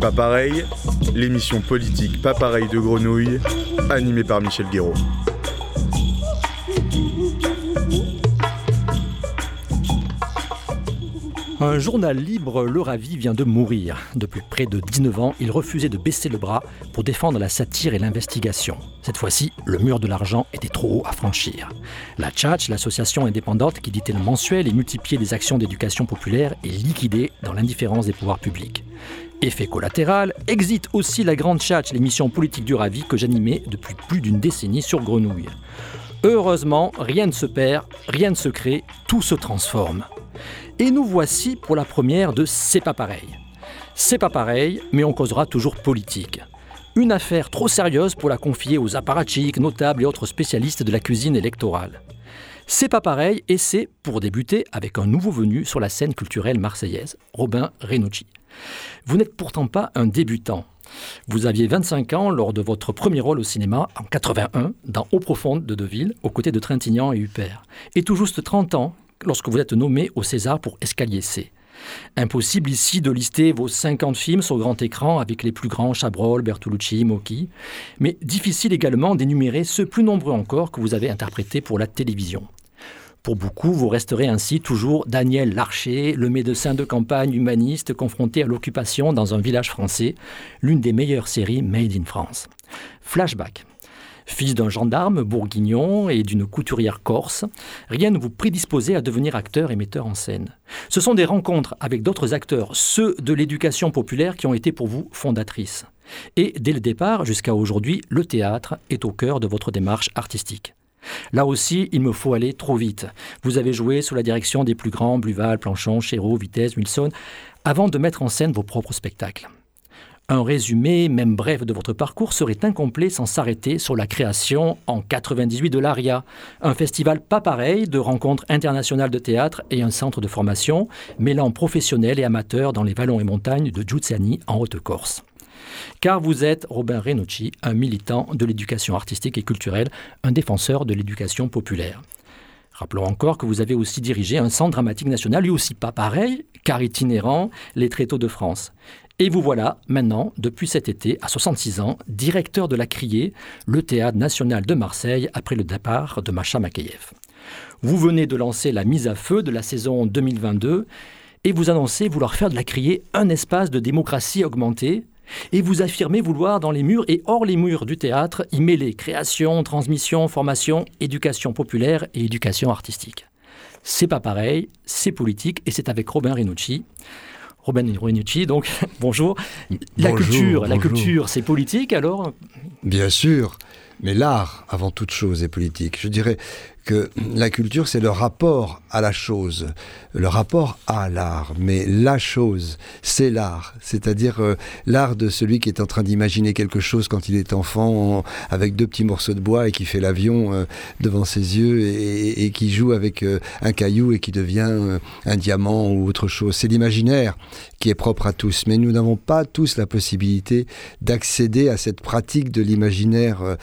Pas pareil, l'émission politique pas pareil de Grenouille, animée par Michel Guéraud. Un journal libre, Le Ravi, vient de mourir. Depuis près de 19 ans, il refusait de baisser le bras pour défendre la satire et l'investigation. Cette fois-ci, le mur de l'argent était trop haut à franchir. La Tchatch, l'association indépendante qui éditait le mensuel et multipliait les actions d'éducation populaire, est liquidée dans l'indifférence des pouvoirs publics. Effet collatéral, exit aussi la Grande Tchatch, l'émission politique du Ravi que j'animais depuis plus d'une décennie sur Grenouille. Heureusement, rien ne se perd, rien ne se crée, tout se transforme. Et nous voici pour la première de C'est pas pareil. C'est pas pareil, mais on causera toujours politique. Une affaire trop sérieuse pour la confier aux apparatchiks, notables et autres spécialistes de la cuisine électorale. C'est pas pareil et c'est, pour débuter, avec un nouveau venu sur la scène culturelle marseillaise, Robin Renucci. Vous n'êtes pourtant pas un débutant. Vous aviez 25 ans lors de votre premier rôle au cinéma en 81 dans Eau profonde de Deville, aux côtés de Trintignant et Huppert. Et tout juste 30 ans lorsque vous êtes nommé au César pour Escalier C. Impossible ici de lister vos 50 films sur grand écran avec les plus grands Chabrol, Bertolucci, Moki, mais difficile également d'énumérer ceux plus nombreux encore que vous avez interprétés pour la télévision. Pour beaucoup, vous resterez ainsi toujours Daniel Larcher, le médecin de campagne humaniste confronté à l'occupation dans un village français, l'une des meilleures séries made in France. Flashback. Fils d'un gendarme bourguignon et d'une couturière corse, rien ne vous prédisposait à devenir acteur et metteur en scène. Ce sont des rencontres avec d'autres acteurs, ceux de l'éducation populaire, qui ont été pour vous fondatrices. Et dès le départ jusqu'à aujourd'hui, le théâtre est au cœur de votre démarche artistique. Là aussi, il me faut aller trop vite. Vous avez joué sous la direction des plus grands, Bluval, Planchon, Chéreau, Vitesse, Wilson, avant de mettre en scène vos propres spectacles. Un résumé, même bref, de votre parcours serait incomplet sans s'arrêter sur la création en 98 de l'ARIA, un festival pas pareil de rencontres internationales de théâtre et un centre de formation mêlant professionnels et amateurs dans les vallons et montagnes de Giuzzani en Haute-Corse. Car vous êtes, Robin Renucci, un militant de l'éducation artistique et culturelle, un défenseur de l'éducation populaire. Rappelons encore que vous avez aussi dirigé un centre dramatique national, lui aussi pas pareil, car itinérant, les Tréteaux de France. Et vous voilà maintenant, depuis cet été, à 66 ans, directeur de la Criée, le théâtre national de Marseille, après le départ de Macha Makeyev. Vous venez de lancer la mise à feu de la saison 2022 et vous annoncez vouloir faire de la Criée un espace de démocratie augmentée. Et vous affirmez vouloir, dans les murs et hors les murs du théâtre, y mêler création, transmission, formation, éducation populaire et éducation artistique. C'est pas pareil, c'est politique et c'est avec Robin Rinucci. Robin Rinucci, donc bonjour. La culture, la culture, c'est politique alors? Bien sûr, mais l'art, avant toute chose, est politique. Je dirais que la culture, c'est le rapport à la chose, le rapport à l'art. Mais la chose, c'est l'art, c'est-à-dire euh, l'art de celui qui est en train d'imaginer quelque chose quand il est enfant, avec deux petits morceaux de bois et qui fait l'avion euh, devant ses yeux et, qui joue avec euh, un caillou et qui devient un diamant ou autre chose. C'est l'imaginaire qui est propre à tous, mais nous n'avons pas tous la possibilité d'accéder à cette pratique de l'imaginaire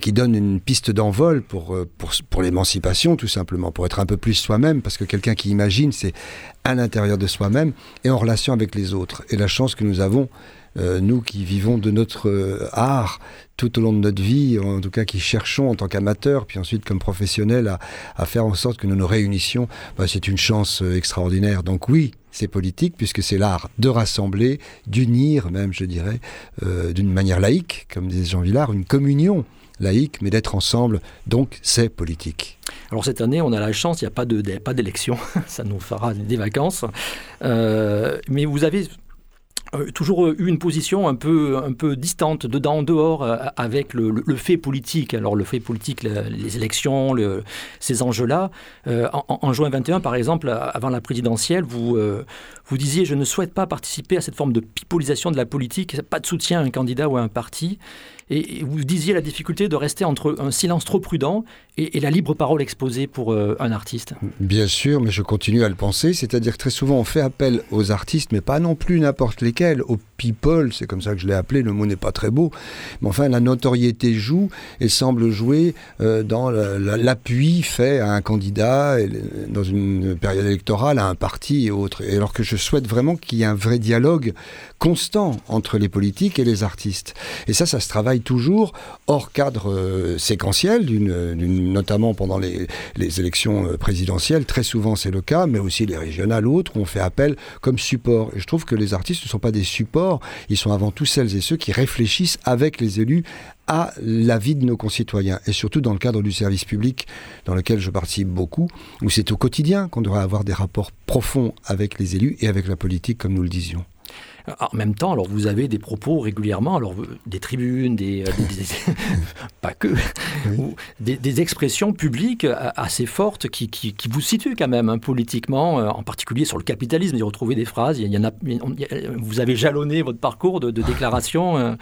qui donne une piste d'envol pour, pour, pour l'émancipation, tout simplement, pour être un peu plus soi-même, parce que quelqu'un qui imagine, c'est à l'intérieur de soi-même et en relation avec les autres. Et la chance que nous avons, euh, nous qui vivons de notre euh, art tout au long de notre vie, en tout cas qui cherchons en tant qu'amateurs, puis ensuite comme professionnels à, faire en sorte que nous nous réunissions, bah, c'est une chance euh, extraordinaire. Donc oui, c'est politique puisque c'est l'art de rassembler, d'unir même, je dirais, d'une manière laïque, comme disait Jean Villard, une communion laïque, mais d'être ensemble, donc c'est politique. Alors cette année, on a la chance, il n'y a pas de- pas d'élection, ça nous fera des vacances. Euh, mais vous avez euh, toujours eu une position un peu, un peu distante, dedans, dehors, euh, avec le, le- fait politique. Alors le fait politique, le- les élections, le- ces enjeux-là. En, en juin 21, par exemple, avant la présidentielle, vous, vous disiez « Je ne souhaite pas participer à cette forme de pipolisation de la politique, pas de soutien à un candidat ou à un parti ». Et, vous disiez la difficulté de rester entre un silence trop prudent et, la libre parole exposée pour euh, un artiste. Bien sûr, mais je continue à le penser. C'est-à-dire que très souvent, on fait appel aux artistes, mais pas non plus n'importe lesquels, aux people, c'est comme ça que je l'ai appelé, le mot n'est pas très beau. Mais enfin, la notoriété joue et semble jouer euh, dans l'appui fait à un candidat dans une période électorale, à un parti et autres. Et alors que je souhaite vraiment qu'il y ait un vrai dialogue constant entre les politiques et les artistes. Et ça, ça se travaille toujours hors cadre euh, séquentiel, notamment pendant les, élections euh, présidentielles. Très souvent, c'est le cas, mais aussi les régionales ou autres, où on fait appel comme support. Et je trouve que les artistes ne sont pas des supports, ils sont avant tout celles et ceux qui réfléchissent avec les élus à la vie de nos concitoyens, et surtout dans le cadre du service public, dans lequel je participe beaucoup, où c'est au quotidien qu'on devrait avoir des rapports profonds avec les élus et avec la politique, comme nous le disions. En même temps, alors vous avez des propos régulièrement, alors des tribunes, des, euh, pas que, des, expressions publiques assez fortes qui, vous situent quand même hein, politiquement, euh, en particulier sur le capitalisme. y retrouver des phrases. Il y en a, vous avez jalonné votre parcours de, déclarations.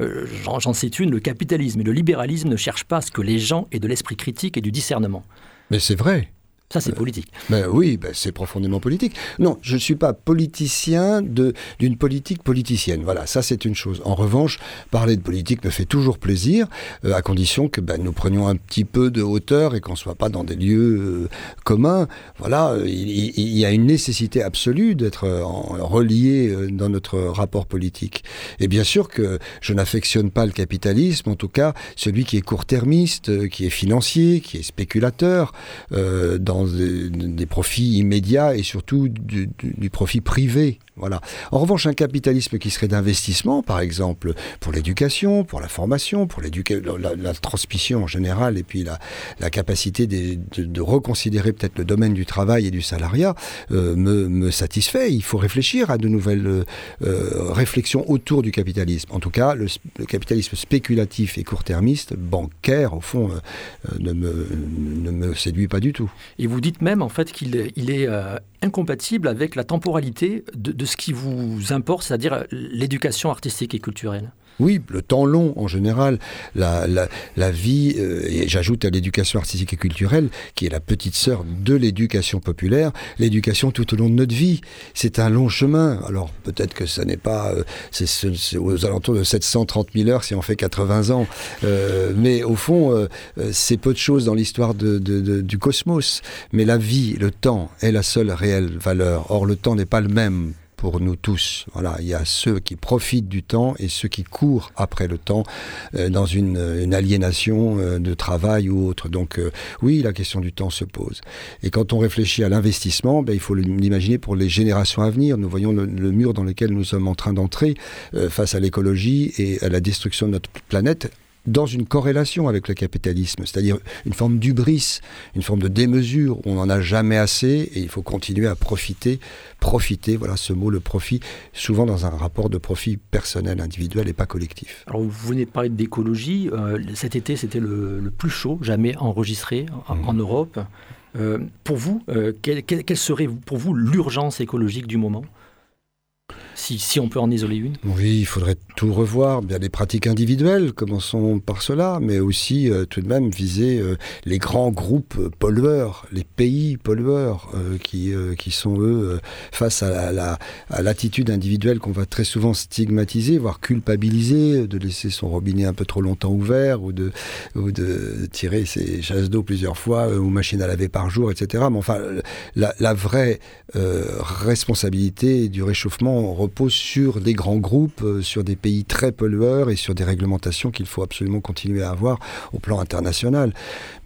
Euh, j'en cite une le capitalisme et le libéralisme ne cherchent pas à ce que les gens aient de l'esprit critique et du discernement. Mais c'est vrai. Ça, c'est politique. Ben oui, ben c'est profondément politique. Non, je ne suis pas politicien d'une politique politicienne. Voilà, ça c'est une chose. En revanche, parler de politique me fait toujours plaisir, euh, à condition que ben, nous prenions un petit peu de hauteur et qu'on ne soit pas dans des lieux euh, communs. Voilà, il, y a une nécessité absolue d'être euh, relié dans notre rapport politique. Et bien sûr que je n'affectionne pas le capitalisme, en tout cas celui qui est court-termiste, qui est financier, qui est spéculateur, dans des, profits immédiats et surtout du, profit privé. Voilà. En revanche, un capitalisme qui serait d'investissement, par exemple, pour l'éducation, pour la formation, pour la, la, transmission en général, et puis la, capacité de, reconsidérer peut-être le domaine du travail et du salariat, euh, me, satisfait. Il faut réfléchir à de nouvelles euh, réflexions autour du capitalisme. En tout cas, le, capitalisme spéculatif et court-termiste, bancaire, au fond, euh, ne, me, ne me séduit pas du tout. Et vous dites même en fait qu'il il est incompatible avec la temporalité de, de ce qui vous importe, c'est-à-dire l'éducation artistique et culturelle. Oui, le temps long en général, la, la, vie, euh, et j'ajoute à l'éducation artistique et culturelle, qui est la petite sœur de l'éducation populaire, l'éducation tout au long de notre vie. C'est un long chemin. Alors peut-être que ça n'est pas, euh, c'est aux alentours de 730 000 heures si on fait 80 ans, euh, mais au fond, c'est peu de choses dans l'histoire de, du cosmos. Mais la vie, le temps est la seule réelle valeur. Or le temps n'est pas le même pour nous tous. Voilà, il y a ceux qui profitent du temps et ceux qui courent après le temps euh, dans une, aliénation euh, de travail ou autre. Donc euh, oui, la question du temps se pose. Et quand on réfléchit à l'investissement, ben, il faut l'imaginer pour les générations à venir. Nous voyons le, le mur dans lequel nous sommes en train d'entrer face à l'écologie et à la destruction de notre planète dans une corrélation avec le capitalisme, c'est-à-dire une forme d'ubris, une forme de démesure, où on n'en a jamais assez et il faut continuer à profiter, profiter, voilà ce mot, le profit, souvent dans un rapport de profit personnel, individuel et pas collectif. Alors vous venez de parler d'écologie, euh, cet été c'était le, plus chaud jamais enregistré en, mmh. Europe. Euh, pour vous, euh, quelle, quelle serait pour vous l'urgence écologique du moment? Si, on peut en isoler une Oui, il faudrait tout revoir. Bien des pratiques individuelles, commençons par cela, mais aussi euh, tout de même viser euh, les grands groupes pollueurs, les pays pollueurs, euh, qui, qui sont eux face à, la, l'attitude individuelle qu'on va très souvent stigmatiser, voire culpabiliser, de laisser son robinet un peu trop longtemps ouvert ou de, tirer ses chasses d'eau plusieurs fois ou machines à laver par jour, etc. Mais enfin, la, la vraie responsabilité du réchauffement repose sur des grands groupes, euh, sur des pays très pollueurs et sur des réglementations qu'il faut absolument continuer à avoir au plan international.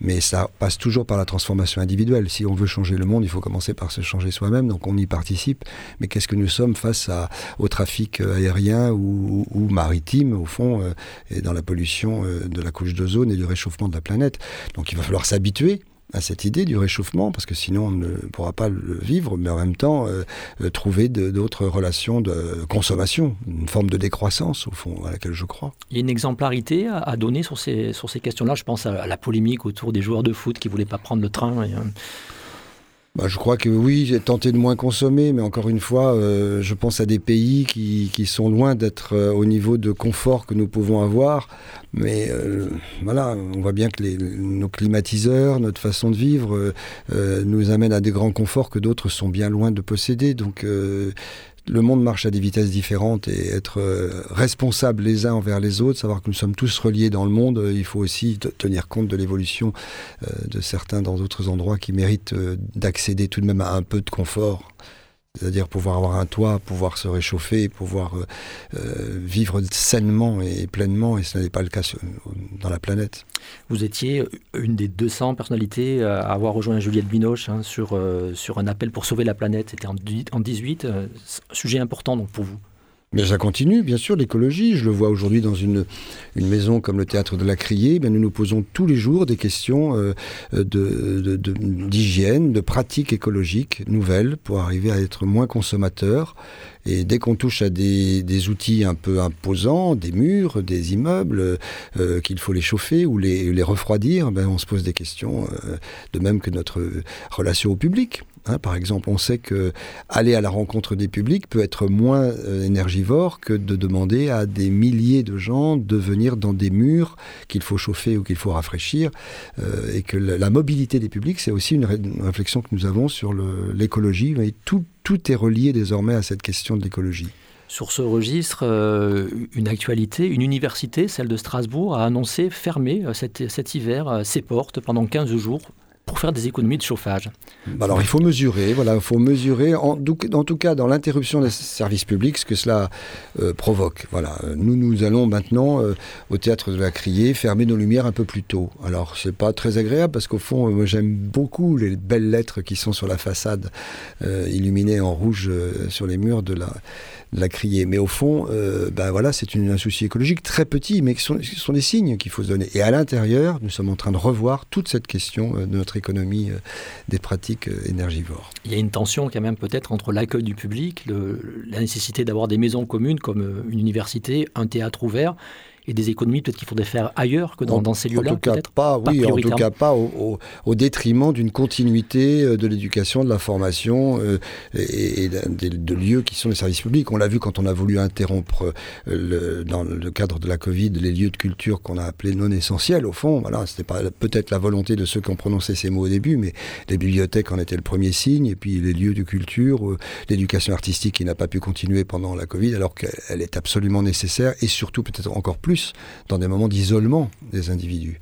Mais ça passe toujours par la transformation individuelle. Si on veut changer le monde, il faut commencer par se changer soi-même, donc on y participe. Mais qu'est-ce que nous sommes face au trafic euh, aérien ou, maritime, au fond, euh, et dans la pollution de la couche d'ozone et du réchauffement de la planète? Donc il va falloir s'habituer à cette idée du réchauffement, parce que sinon on ne pourra pas le vivre, mais en même temps euh, euh, trouver d'autres relations de consommation, une forme de décroissance au fond à laquelle je crois. Il y a une exemplarité à, donner sur ces, sur ces questions-là? Je pense à, la polémique autour des joueurs de foot qui ne voulaient pas prendre le train. Euh, bah, je crois que oui, j'ai tenté de moins consommer, mais encore une fois, euh, je pense à des pays qui, sont loin d'être euh, au niveau de confort que nous pouvons avoir. Mais euh, voilà, on voit bien que nos climatiseurs, notre façon de vivre, nous amènent à des grands conforts que d'autres sont bien loin de posséder. Donc le monde marche à des vitesses différentes et être euh, responsable les uns envers les autres, savoir que nous sommes tous reliés dans le monde, euh, il faut aussi tenir compte de l'évolution euh, de certains dans d'autres endroits qui méritent d'accéder tout de même à un peu de confort c'est-à-dire pouvoir avoir un toit, pouvoir se réchauffer, pouvoir euh, euh, vivre sainement et pleinement, et ce n'est pas le cas dans la planète. Vous étiez une des 200 personnalités à avoir rejoint Juliette Binoche hein, sur, euh, sur un appel pour sauver la planète. C'était en, en 18, sujet important donc pour vous. Mais ça continue, bien sûr, l'écologie. Je le vois aujourd'hui dans une, une maison comme le théâtre de la Criée. Bien, nous nous posons tous les jours des questions euh, d'hygiène, de, pratiques écologiques nouvelles pour arriver à être moins consommateurs. Et dès qu'on touche à des, des, outils un peu imposants, des murs, des immeubles, euh, qu'il faut les chauffer ou les, refroidir, ben on se pose des questions, euh, de même que notre relation au public. Hein, par exemple, on sait que aller à la rencontre des publics peut être moins euh, énergivore que de demander à des milliers de gens de venir dans des murs qu'il faut chauffer ou qu'il faut rafraîchir, euh, et que la, mobilité des publics, c'est aussi une, réflexion que nous avons sur l'écologie. Tout, tout est relié désormais à cette question de l'écologie. Sur ce registre, euh, une actualité, une université, celle de Strasbourg, a annoncé fermer cet, cet hiver ses portes pendant 15 jours pour faire des économies de chauffage bah Alors il faut mesurer, voilà, il faut mesurer, en, tout cas dans l'interruption des services publics, ce que cela euh, provoque. Voilà, nous nous allons maintenant euh, au théâtre de la Criée fermer nos lumières un peu plus tôt. Alors c'est pas très agréable parce qu'au fond, moi j'aime beaucoup les belles lettres qui sont sur la façade euh, illuminées en rouge sur les murs de la la crier. Mais au fond, euh, ben voilà, c'est un souci écologique très petit, mais ce sont, sont, des signes qu'il faut se donner. Et à l'intérieur, nous sommes en train de revoir toute cette question euh, de notre économie euh, des pratiques énergivores. Il y a une tension quand même peut-être entre l'accueil du public, la nécessité d'avoir des maisons communes comme une université, un théâtre ouvert, et des économies peut-être qu'il faudrait faire ailleurs que dans, ces lieux-là En tout cas pas, oui, en tout cas pas au, détriment d'une continuité euh, de l'éducation, de la formation euh, et, de, lieux qui sont les services publics. On l'a vu quand on a voulu interrompre euh, le, dans le cadre de la Covid les lieux de culture qu'on a appelés non essentiels. Au fond, voilà, c'était pas peut-être la volonté de ceux qui ont prononcé ces mots au début, mais les bibliothèques en étaient le premier signe, et puis les lieux de culture, l'éducation artistique qui n'a pas pu continuer pendant la Covid, alors qu'elle est absolument nécessaire et surtout peut-être encore plus dans des moments d'isolement des individus.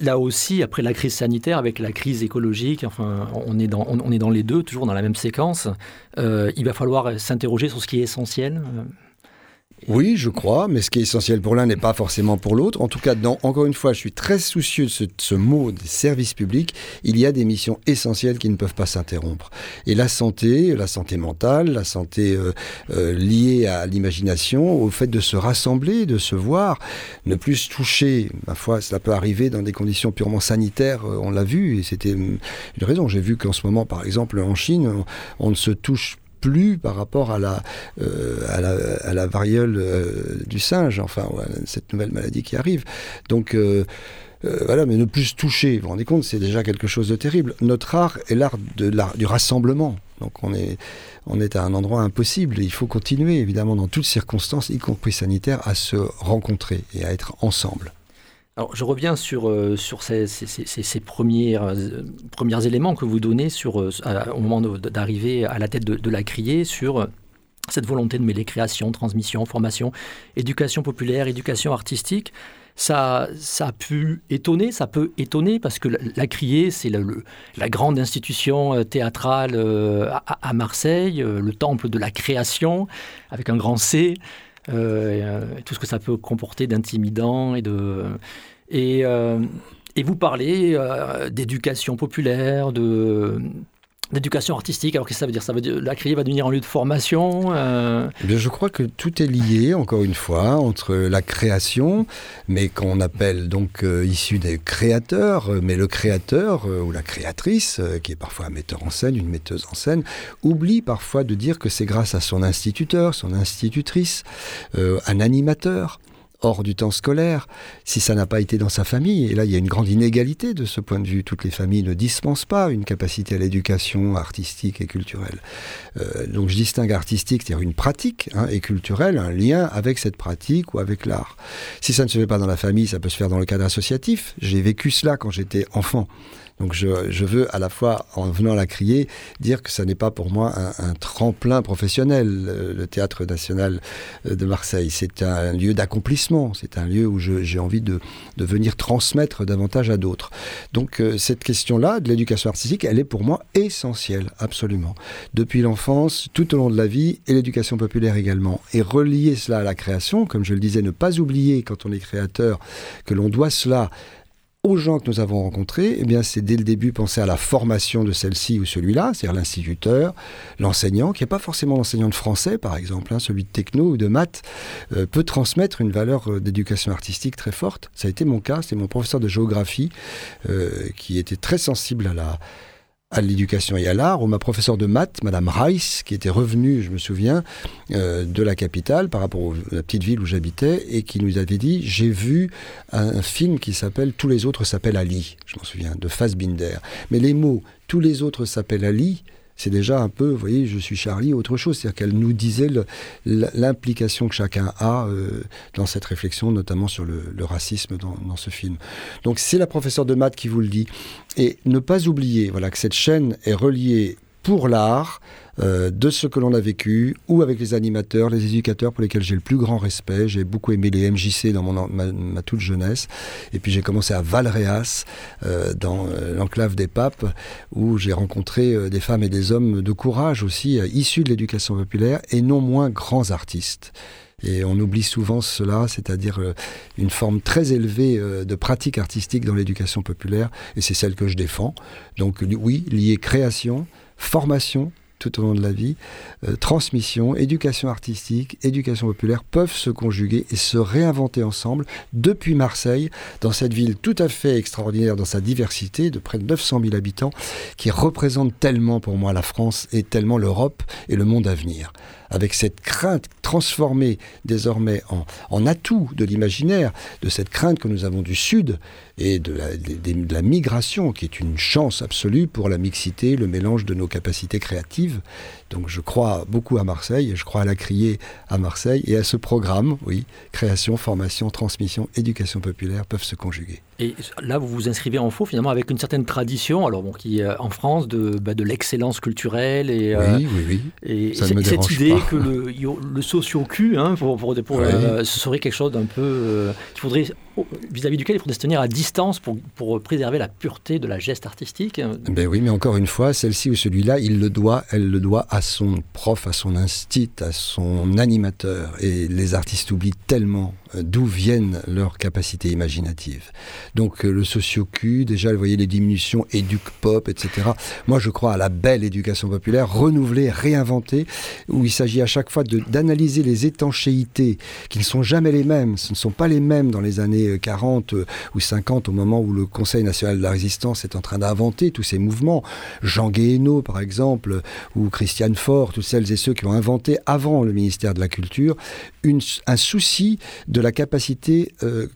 Là aussi, après la crise sanitaire, avec la crise écologique, enfin, on est dans, on est dans les deux, toujours dans la même séquence. Euh, il va falloir s'interroger sur ce qui est essentiel. Oui, je crois, mais ce qui est essentiel pour l'un n'est pas forcément pour l'autre. En tout cas, encore une fois, je suis très soucieux de ce, mot des services publics. Il y a des missions essentielles qui ne peuvent pas s'interrompre. Et la santé, la santé mentale, la santé euh, euh, liée à l'imagination, au fait de se rassembler, de se voir, ne plus se toucher. Ma foi, cela peut arriver dans des conditions purement sanitaires, euh, on l'a vu, et c'était une raison. J'ai vu qu'en ce moment, par exemple, en Chine, on, on ne se touche plus par rapport à la, euh, à la, variole euh, du singe, enfin, cette nouvelle maladie qui arrive. Donc, euh, voilà, mais ne plus se toucher, vous vous rendez compte, c'est déjà quelque chose de terrible. Notre art est l'art du rassemblement. Donc on est, on est à un endroit impossible. Il faut continuer, évidemment, dans toutes circonstances, y compris sanitaires, à se rencontrer et à être ensemble. Alors, je reviens sur, euh, sur ces, ces, ces, premiers, euh, premiers éléments que vous donnez sur, euh, au moment d'arriver à la tête de, la criée sur cette volonté de mêler création, transmission, formation, éducation populaire, éducation artistique. Ça, ça a pu étonner, ça peut étonner parce que la, criée, c'est la grande institution théâtrale à, Marseille, le temple de la création avec un grand C. Euh, tout ce que ça peut comporter d'intimidant et de et, euh, vous parlez euh, d'éducation populaire, de d'éducation artistique. Alors qu'est-ce que ça veut dire? Ça veut dire la criée va devenir un lieu de formation eh bien, Je crois que tout est lié, encore une fois, entre la création, mais qu'on appelle donc issu des créateurs, mais le créateur ou la créatrice, qui est parfois un metteur en scène, une metteuse en scène, oublie parfois de dire que c'est grâce à son instituteur, son institutrice, un animateur, hors du temps scolaire, si ça n'a pas été dans sa famille. Et là, il y a une grande inégalité de ce point de vue. Toutes les familles ne dispensent pas une capacité à l'éducation artistique et culturelle. Euh, donc je distingue artistique, c'est-à-dire une pratique, hein, et culturelle, un lien avec cette pratique ou avec l'art. Si ça ne se fait pas dans la famille, ça peut se faire dans le cadre associatif. J'ai vécu cela quand j'étais enfant. Donc je, veux à la fois, en venant la crier, dire que ça n'est pas pour moi un, tremplin professionnel, le, Théâtre national de Marseille. C'est un lieu d'accomplissement, c'est un lieu où j'ai envie de, venir transmettre davantage à d'autres. Donc euh, cette question-là de l'éducation artistique, elle est pour moi essentielle, absolument. Depuis l'enfance, tout au long de la vie, et l'éducation populaire également. Et relier cela à la création, comme je le disais, ne pas oublier quand on est créateur que l'on doit cela aux gens que nous avons rencontrés, eh bien, c'est dès le début penser à la formation de celle-ci ou celui-là, c'est-à-dire l'instituteur, l'enseignant, qui n'est pas forcément l'enseignant de français, par exemple, hein, celui de techno ou de maths, euh, peut transmettre une valeur euh, d'éducation artistique très forte. Ça a été mon cas, c'est mon professeur de géographie euh, qui était très sensible à la à l'éducation et à l'art, où ma professeure de maths, Madame Rice, qui était revenue, je me souviens, euh, de la capitale par rapport à la petite ville où j'habitais, et qui nous avait dit J'ai vu un, film qui s'appelle Tous les autres s'appellent Ali, je m'en souviens, de Fassbinder. Mais les mots Tous les autres s'appellent Ali c'est déjà un peu, vous voyez, je suis Charlie, autre chose. C'est-à-dire qu'elle nous disait l'implication que chacun a euh, dans cette réflexion, notamment sur le, racisme dans, dans, ce film. Donc c'est la professeure de maths qui vous le dit. Et ne pas oublier voilà, que cette chaîne est reliée pour l'art, euh, de ce que l'on a vécu, ou avec les animateurs, les éducateurs pour lesquels j'ai le plus grand respect. J'ai beaucoup aimé les MJC dans ma, toute jeunesse. Et puis j'ai commencé à Valréas, euh, dans euh, l'enclave des papes, où j'ai rencontré des femmes et des hommes de courage aussi, issus de l'éducation populaire, et non moins grands artistes. Et on oublie souvent cela, c'est-à-dire une forme très élevée de pratique artistique dans l'éducation populaire, et c'est celle que je défends. Donc oui, liée création, formation, tout au long de la vie, euh, transmission, éducation artistique, éducation populaire peuvent se conjuguer et se réinventer ensemble depuis Marseille, dans cette ville tout à fait extraordinaire dans sa diversité, de près de 900 000 habitants, qui représente tellement pour moi la France et tellement l'Europe et le monde à venir avec cette crainte transformée désormais en, en atout de l'imaginaire, de cette crainte que nous avons du Sud et de la, de, la, migration, qui est une chance absolue pour la mixité, le mélange de nos capacités créatives. Donc je crois beaucoup à Marseille, et je crois à la crier à Marseille, et à ce programme, oui, création, formation, transmission, éducation populaire peuvent se conjuguer. Et là, vous vous inscrivez en faux finalement avec une certaine tradition, alors bon, qui est en France de, bah, de l'excellence culturelle et, oui, oui, oui. et cette idée que le, le socio-cul, hein, pour, pour, euh, ce serait quelque chose d'un peu euh, qu'il faudrait vis-à-vis duquel il faudrait se tenir à distance pour, pour, préserver la pureté de la geste artistique. Ben oui, mais encore une fois, celle-ci ou celui-là, il le doit, elle le doit à son prof, à son instit, à son animateur. Et les artistes oublient tellement d'où viennent leurs capacités imaginatives. Donc euh, le socio-Q, déjà, vous voyez les diminutions, éduc-pop, etc. Moi, je crois à la belle éducation populaire, renouvelée, réinventée, où il s'agit à chaque fois d'analyser les étanchéités qui ne sont jamais les mêmes. Ce ne sont pas les mêmes dans les années 40 euh, ou 50, au moment où le Conseil national de la résistance est en train d'inventer tous ces mouvements. Jean Guéhenno, par exemple, ou Christiane Faure, toutes celles et ceux qui ont inventé, avant le ministère de la Culture, un souci de la capacité euh,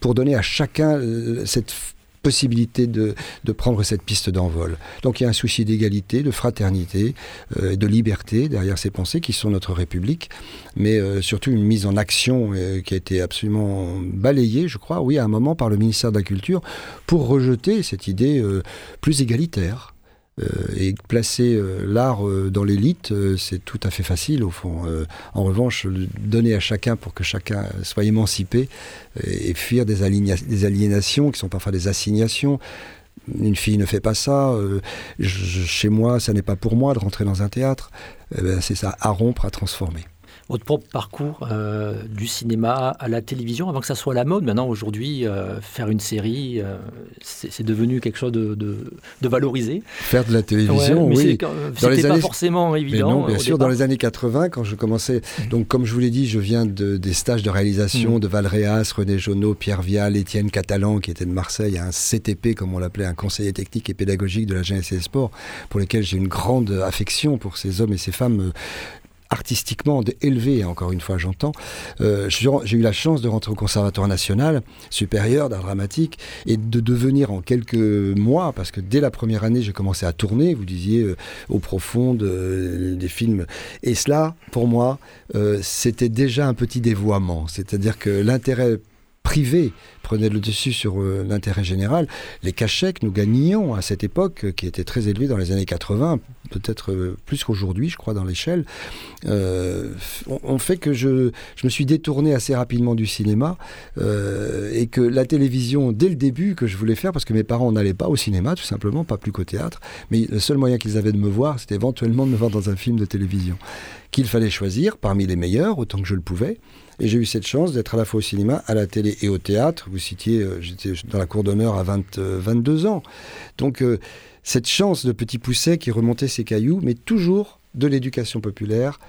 pour donner à chacun euh, cette possibilité de, prendre cette piste d'envol. Donc il y a un souci d'égalité, de fraternité, euh, de liberté derrière ces pensées qui sont notre République, mais surtout une mise en action qui a été absolument balayée, je crois, oui, à un moment par le ministère de la Culture, pour rejeter cette idée plus égalitaire. Euh, et placer euh, l'art euh, dans l'élite, c'est tout à fait facile au fond. en revanche, donner à chacun pour que chacun soit émancipé et, fuir des, aliénations qui sont parfois des assignations. Une fille ne fait pas ça. chez moi, ça n'est pas pour moi de rentrer dans un théâtre. Eh ben, c'est ça, à rompre, à transformer votre propre parcours euh, du cinéma à la télévision avant que ça soit la mode. Maintenant, aujourd'hui, euh, faire une série, euh, c'est devenu quelque chose de, de, valorisé. Faire de la télévision, oui. C'était pas forcément évident. non, bien sûr, dans les années 80, quand je commençais, donc comme je vous l'ai dit, je viens de, des stages de réalisation mmh. de Valréas, René Jonot, Pierre Vial, Étienne Catalan, qui était de Marseille, un CTP, comme on l'appelait, un conseiller technique et pédagogique de la jeunesse et des sports, pour lesquels j'ai une grande affection pour ces hommes et ces femmes artistiquement élevé, encore une fois j'entends. Euh, j'ai eu la chance de rentrer au Conservatoire national supérieur d'art dramatique et de devenir en quelques mois, parce que dès la première année j'ai commencé à tourner, vous disiez euh, au profond des films. Et cela, pour moi, c'était déjà un petit dévoiement. C'est-à-dire que l'intérêt privé prenait le dessus sur euh, l'intérêt général. Les cachets que nous gagnions à cette époque, euh, qui était très élevés dans les années 80, peut-être euh, plus qu'aujourd'hui, je crois, dans l'échelle, ont, fait que je, je, me suis détourné assez rapidement du cinéma et que la télévision, dès le début, que je voulais faire, parce que mes parents n'allaient pas au cinéma, tout simplement, pas plus qu'au théâtre, mais le seul moyen qu'ils avaient de me voir, c'était éventuellement de me voir dans un film de télévision, qu'il fallait choisir parmi les meilleurs, autant que je le pouvais. Et j'ai eu cette chance d'être à la fois au cinéma, à la télé et au théâtre. Vous citiez, euh, j'étais dans la cour d'honneur à 22 euh, ans. Donc, euh, cette chance de petit pousset qui remontait ses cailloux, mais toujours de l'éducation populaire,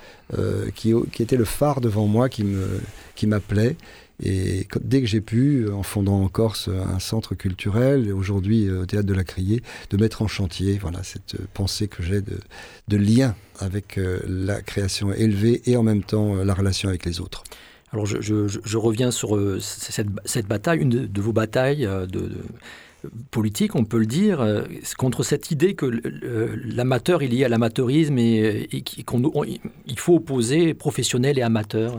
qui, était le phare devant moi, qui m'appelait. Et dès que j'ai pu, en fondant en Corse un centre culturel, aujourd'hui au théâtre de la Criée, de mettre en chantier voilà, cette pensée que j'ai de, lien avec la création élevée et en même temps la relation avec les autres. Alors je, reviens sur euh, cette, bataille, une de, vos batailles euh, on peut le dire, euh, contre cette idée que l'amateur est lié à l'amateurisme et, qu'il faut opposer professionnel et amateur.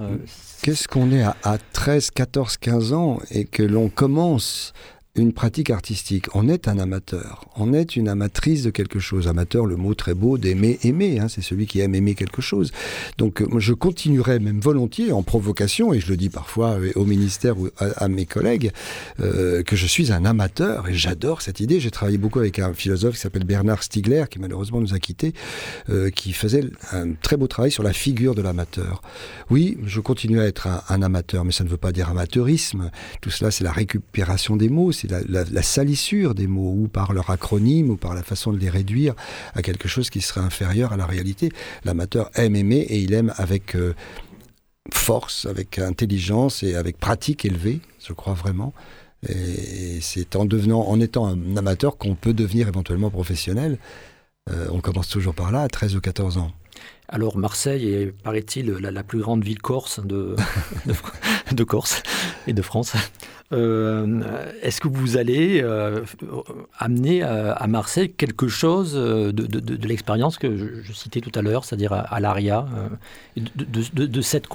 Qu'est-ce qu'on est à, à 13, 14, 15 ans et que l'on commence une pratique artistique. On est un amateur, on est une amatrice de quelque chose. Amateur, le mot très beau d'aimer, aimer, hein, c'est celui qui aime aimer quelque chose. Donc euh, je continuerai même volontiers en provocation, et je le dis parfois euh, au ministère ou à, mes collègues, euh, que je suis un amateur, et j'adore cette idée. J'ai travaillé beaucoup avec un philosophe qui s'appelle Bernard Stiegler, qui malheureusement nous a quittés, qui faisait un très beau travail sur la figure de l'amateur. Oui, je continue à être un, un, amateur, mais ça ne veut pas dire amateurisme. Tout cela, c'est la récupération des mots, la, salissure des mots, ou par leur acronyme, ou par la façon de les réduire à quelque chose qui serait inférieur à la réalité. L'amateur aime aimer et il aime avec euh, force, avec intelligence et avec pratique élevée, je crois vraiment. Et c'est en devenant, en étant un amateur qu'on peut devenir éventuellement professionnel. Euh, on commence toujours par là, à 13 ou 14 ans. Alors Marseille est, paraît-il, la, plus grande ville corse de, de, Corse et de France. Euh, est-ce que vous allez euh, amener à, Marseille quelque chose de, l'expérience que je, citais tout à l'heure, c'est-à-dire à, l'ARIA, de, cette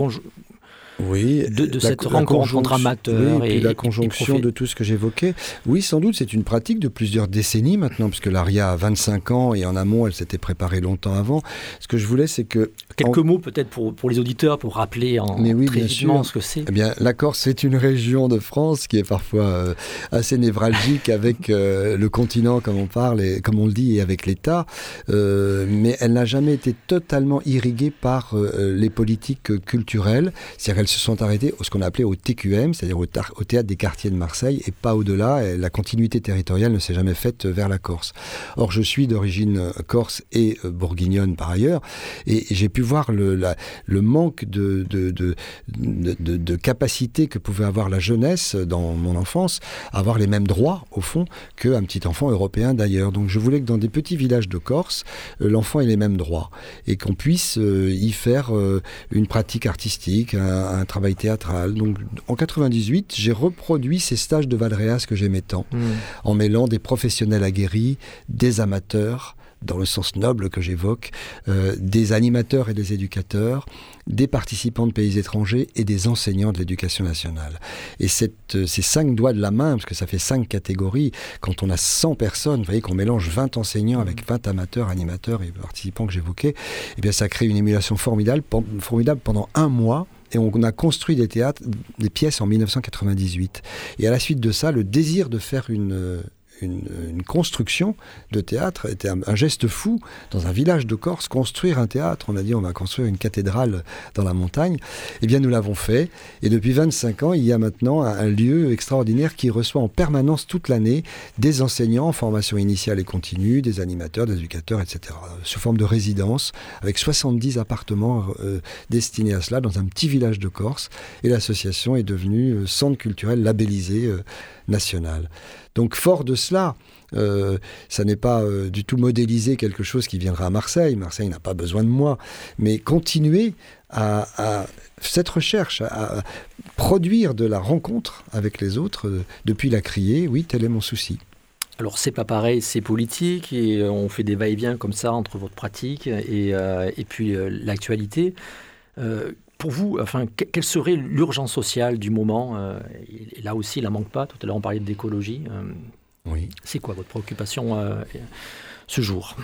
oui, de, cette rencontre entre amateurs et, la conjonction de tout ce que j'évoquais. Oui, sans doute, c'est une pratique de plusieurs décennies maintenant, puisque l'ARIA a 25 ans et en amont, elle s'était préparée longtemps avant. Ce que je voulais, c'est que... Quelques mots peut-être pour, pour les auditeurs, pour rappeler en Mais oui, très ce que c'est. Eh bien, la Corse, c'est une région de France qui est parfois euh, assez névralgique avec euh, le continent, comme on parle, et, comme on le dit, et avec l'État. Euh, mais elle n'a jamais été totalement irriguée par les politiques culturelles. C'est-à-dire se sont arrêtés au ce qu'on appelait au TQM, c'est-à-dire au, théâtre des quartiers de Marseille, et pas au-delà. La continuité territoriale ne s'est jamais faite vers la Corse. Or, je suis d'origine euh, corse et euh, bourguignonne par ailleurs, et j'ai pu voir le, le manque de, de, de, de, capacité que pouvait avoir la jeunesse dans mon enfance, avoir les mêmes droits, au fond, qu'un petit enfant européen d'ailleurs. Donc, je voulais que dans des petits villages de Corse, euh, l'enfant ait les mêmes droits, et qu'on puisse y faire une pratique artistique, un travail théâtral. Donc en 98, j'ai reproduit ces stages de Valréas que j'aimais tant, hmm. en mêlant des professionnels aguerris, des amateurs, dans le sens noble que j'évoque, euh, des animateurs et des éducateurs, des participants de pays étrangers et des enseignants de l'éducation nationale. Et cette, euh, ces cinq doigts de la main, parce que ça fait cinq catégories, quand on a 100 personnes, vous voyez qu'on mélange 20 enseignants avec 20 amateurs, animateurs et participants que j'évoquais, eh bien ça crée une émulation formidable, formidable pendant un mois et on a construit des théâtres, des pièces en 1998. Et à la suite de ça, le désir de faire une, une, construction de théâtre était un, geste fou dans un village de Corse, construire un théâtre. On a dit on va construire une cathédrale dans la montagne. Eh bien, nous l'avons fait. Et depuis 25 ans, il y a maintenant un, lieu extraordinaire qui reçoit en permanence toute l'année des enseignants en formation initiale et continue, des animateurs, des éducateurs, etc. Sous forme de résidence, avec 70 appartements euh, destinés à cela dans un petit village de Corse. Et l'association est devenue euh, centre culturel labellisé euh, national. Donc fort de cela, cela. Euh, ça n'est pas euh, du tout modéliser quelque chose qui viendra à Marseille. Marseille n'a pas besoin de moi. Mais continuer à, cette recherche, à, produire de la rencontre avec les autres euh, depuis la criée, oui, tel est mon souci. Alors c'est pas pareil, c'est politique et on fait des va-et-vient comme ça entre votre pratique et, et puis l'actualité. Pour vous, enfin, quelle serait l'urgence sociale du moment et Là aussi, il n'en manque pas. Tout à l'heure, on parlait d'écologie. Oui. C'est quoi votre préoccupation euh, ce jour?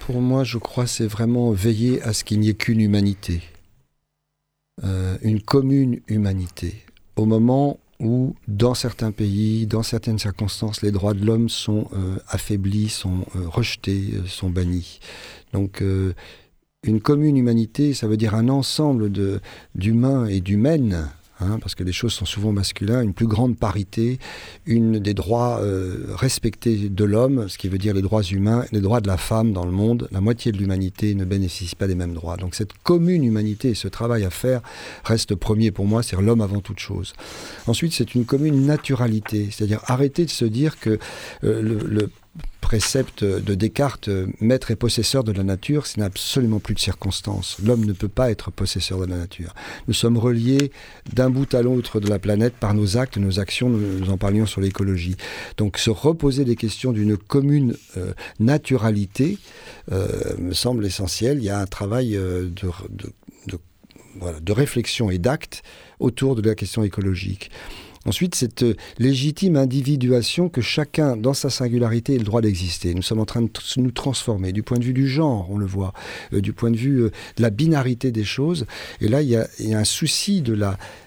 Pour moi, je crois, c'est vraiment veiller à ce qu'il n'y ait qu'une humanité, euh, une commune humanité. Au moment où, dans certains pays, dans certaines circonstances, les droits de l'homme sont euh, affaiblis, sont rejetés, sont bannis. Donc, une commune humanité, ça veut dire un ensemble d'humains et d'humaines Hein, parce que les choses sont souvent masculines, une plus grande parité, une des droits euh, respectés de l'homme, ce qui veut dire les droits humains, les droits de la femme dans le monde. La moitié de l'humanité ne bénéficie pas des mêmes droits. Donc cette commune humanité et ce travail à faire reste premier pour moi, c'est l'homme avant toute chose. Ensuite, c'est une commune naturalité, c'est-à-dire arrêter de se dire que euh, le précepte de Descartes, maître et possesseur de la nature, ce n'est absolument plus de circonstance. L'homme ne peut pas être possesseur de la nature. Nous sommes reliés d'un bout à l'autre de la planète par nos actes, nos actions, nous en parlions sur l'écologie. Donc se reposer des questions d'une commune euh, naturalité euh, me semble essentiel. Il y a un travail euh, de, de réflexion et d'acte autour de la question écologique. Ensuite, cette euh, légitime individuation que chacun, dans sa singularité, ait le droit d'exister. Nous sommes en train de nous transformer du point de vue du genre, on le voit, euh, du point de vue euh, de la binarité des choses. Et là, il y a, il y a un souci de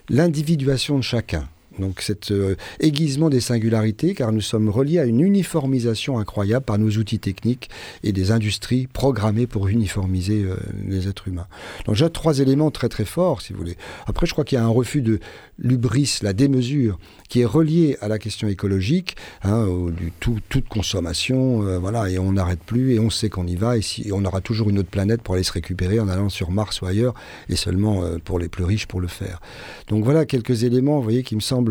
l'individuation de chacun. Donc cet euh, aiguisement des singularités, car nous sommes reliés à une uniformisation incroyable par nos outils techniques et des industries programmées pour uniformiser euh, les êtres humains. Donc j'ai trois éléments très très forts, si vous voulez. Après, je crois qu'il y a un refus de l'ubris, la démesure, qui est relié à la question écologique, hein, du tout, toute consommation, euh, voilà, et on n'arrête plus, et on sait qu'on y va, et, si, on aura toujours une autre planète pour aller se récupérer en allant sur Mars ou ailleurs, et seulement pour les plus riches pour le faire. Donc voilà quelques éléments, vous voyez, qui me semblent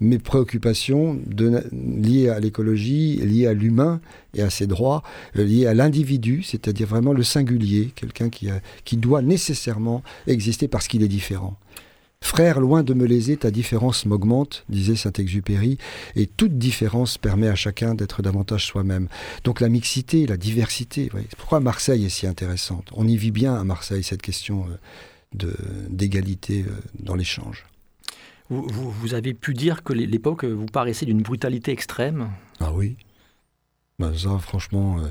mes préoccupations liées à l'écologie, liées à l'humain et à ses droits, euh, liées à l'individu, c'est-à-dire vraiment le singulier, quelqu'un qui, qui doit nécessairement exister parce qu'il est différent. Frère, loin de me léser, ta différence m'augmente, disait Saint-Exupéry, et toute différence permet à chacun d'être davantage soi-même. Donc la mixité, la diversité, pourquoi Marseille est si intéressante On y vit bien à Marseille cette question euh, d'égalité euh, dans l'échange. Vous, avez pu dire que l'époque vous paraissait d'une brutalité extrême Ah oui. Ben ça, franchement, euh,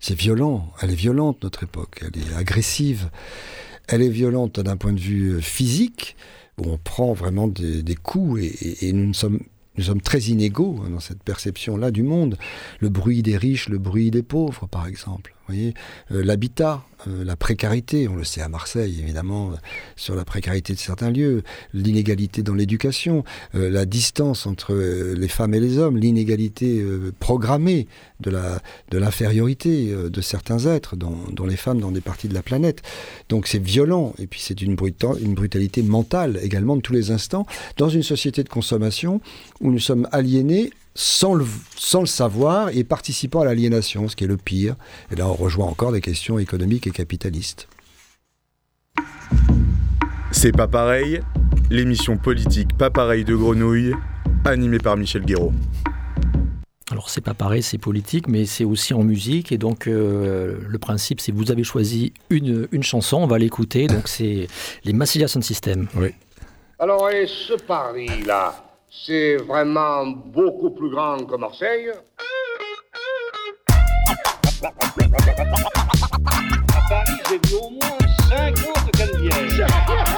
c'est violent. Elle est violente, notre époque. Elle est agressive. Elle est violente d'un point de vue euh, physique, où on prend vraiment des, coups et, nous sommes nous sommes très inégaux hein, dans cette perception-là du monde. Le bruit des riches, le bruit des pauvres, par exemple. Voyez, euh, l'habitat, euh, la précarité, on le sait à Marseille évidemment, euh, sur la précarité de certains lieux, l'inégalité dans l'éducation, la distance entre les femmes et les hommes, l'inégalité programmée de de l'infériorité de certains êtres, dont, dont, les femmes dans des parties de la planète. Donc c'est violent et puis c'est une, une brutalité mentale également de tous les instants dans une société de consommation où nous sommes aliénés sans le, sans le savoir et participant à l'aliénation, ce qui est le pire. Et là, on rejoint encore des questions économiques et capitalistes. C'est pas pareil, l'émission politique Pas pareil de Grenouille, animée par Michel Guéraud. Alors c'est pas pareil, c'est politique, mais c'est aussi en musique. Et donc euh, le principe, c'est que vous avez choisi une, une chanson, on va l'écouter. Donc c'est les Massilia Sound System. Oui. Alors et ce Paris-là, c'est vraiment beaucoup plus grand que Marseille. À Paris, j'ai vu au moins 50 cannebières.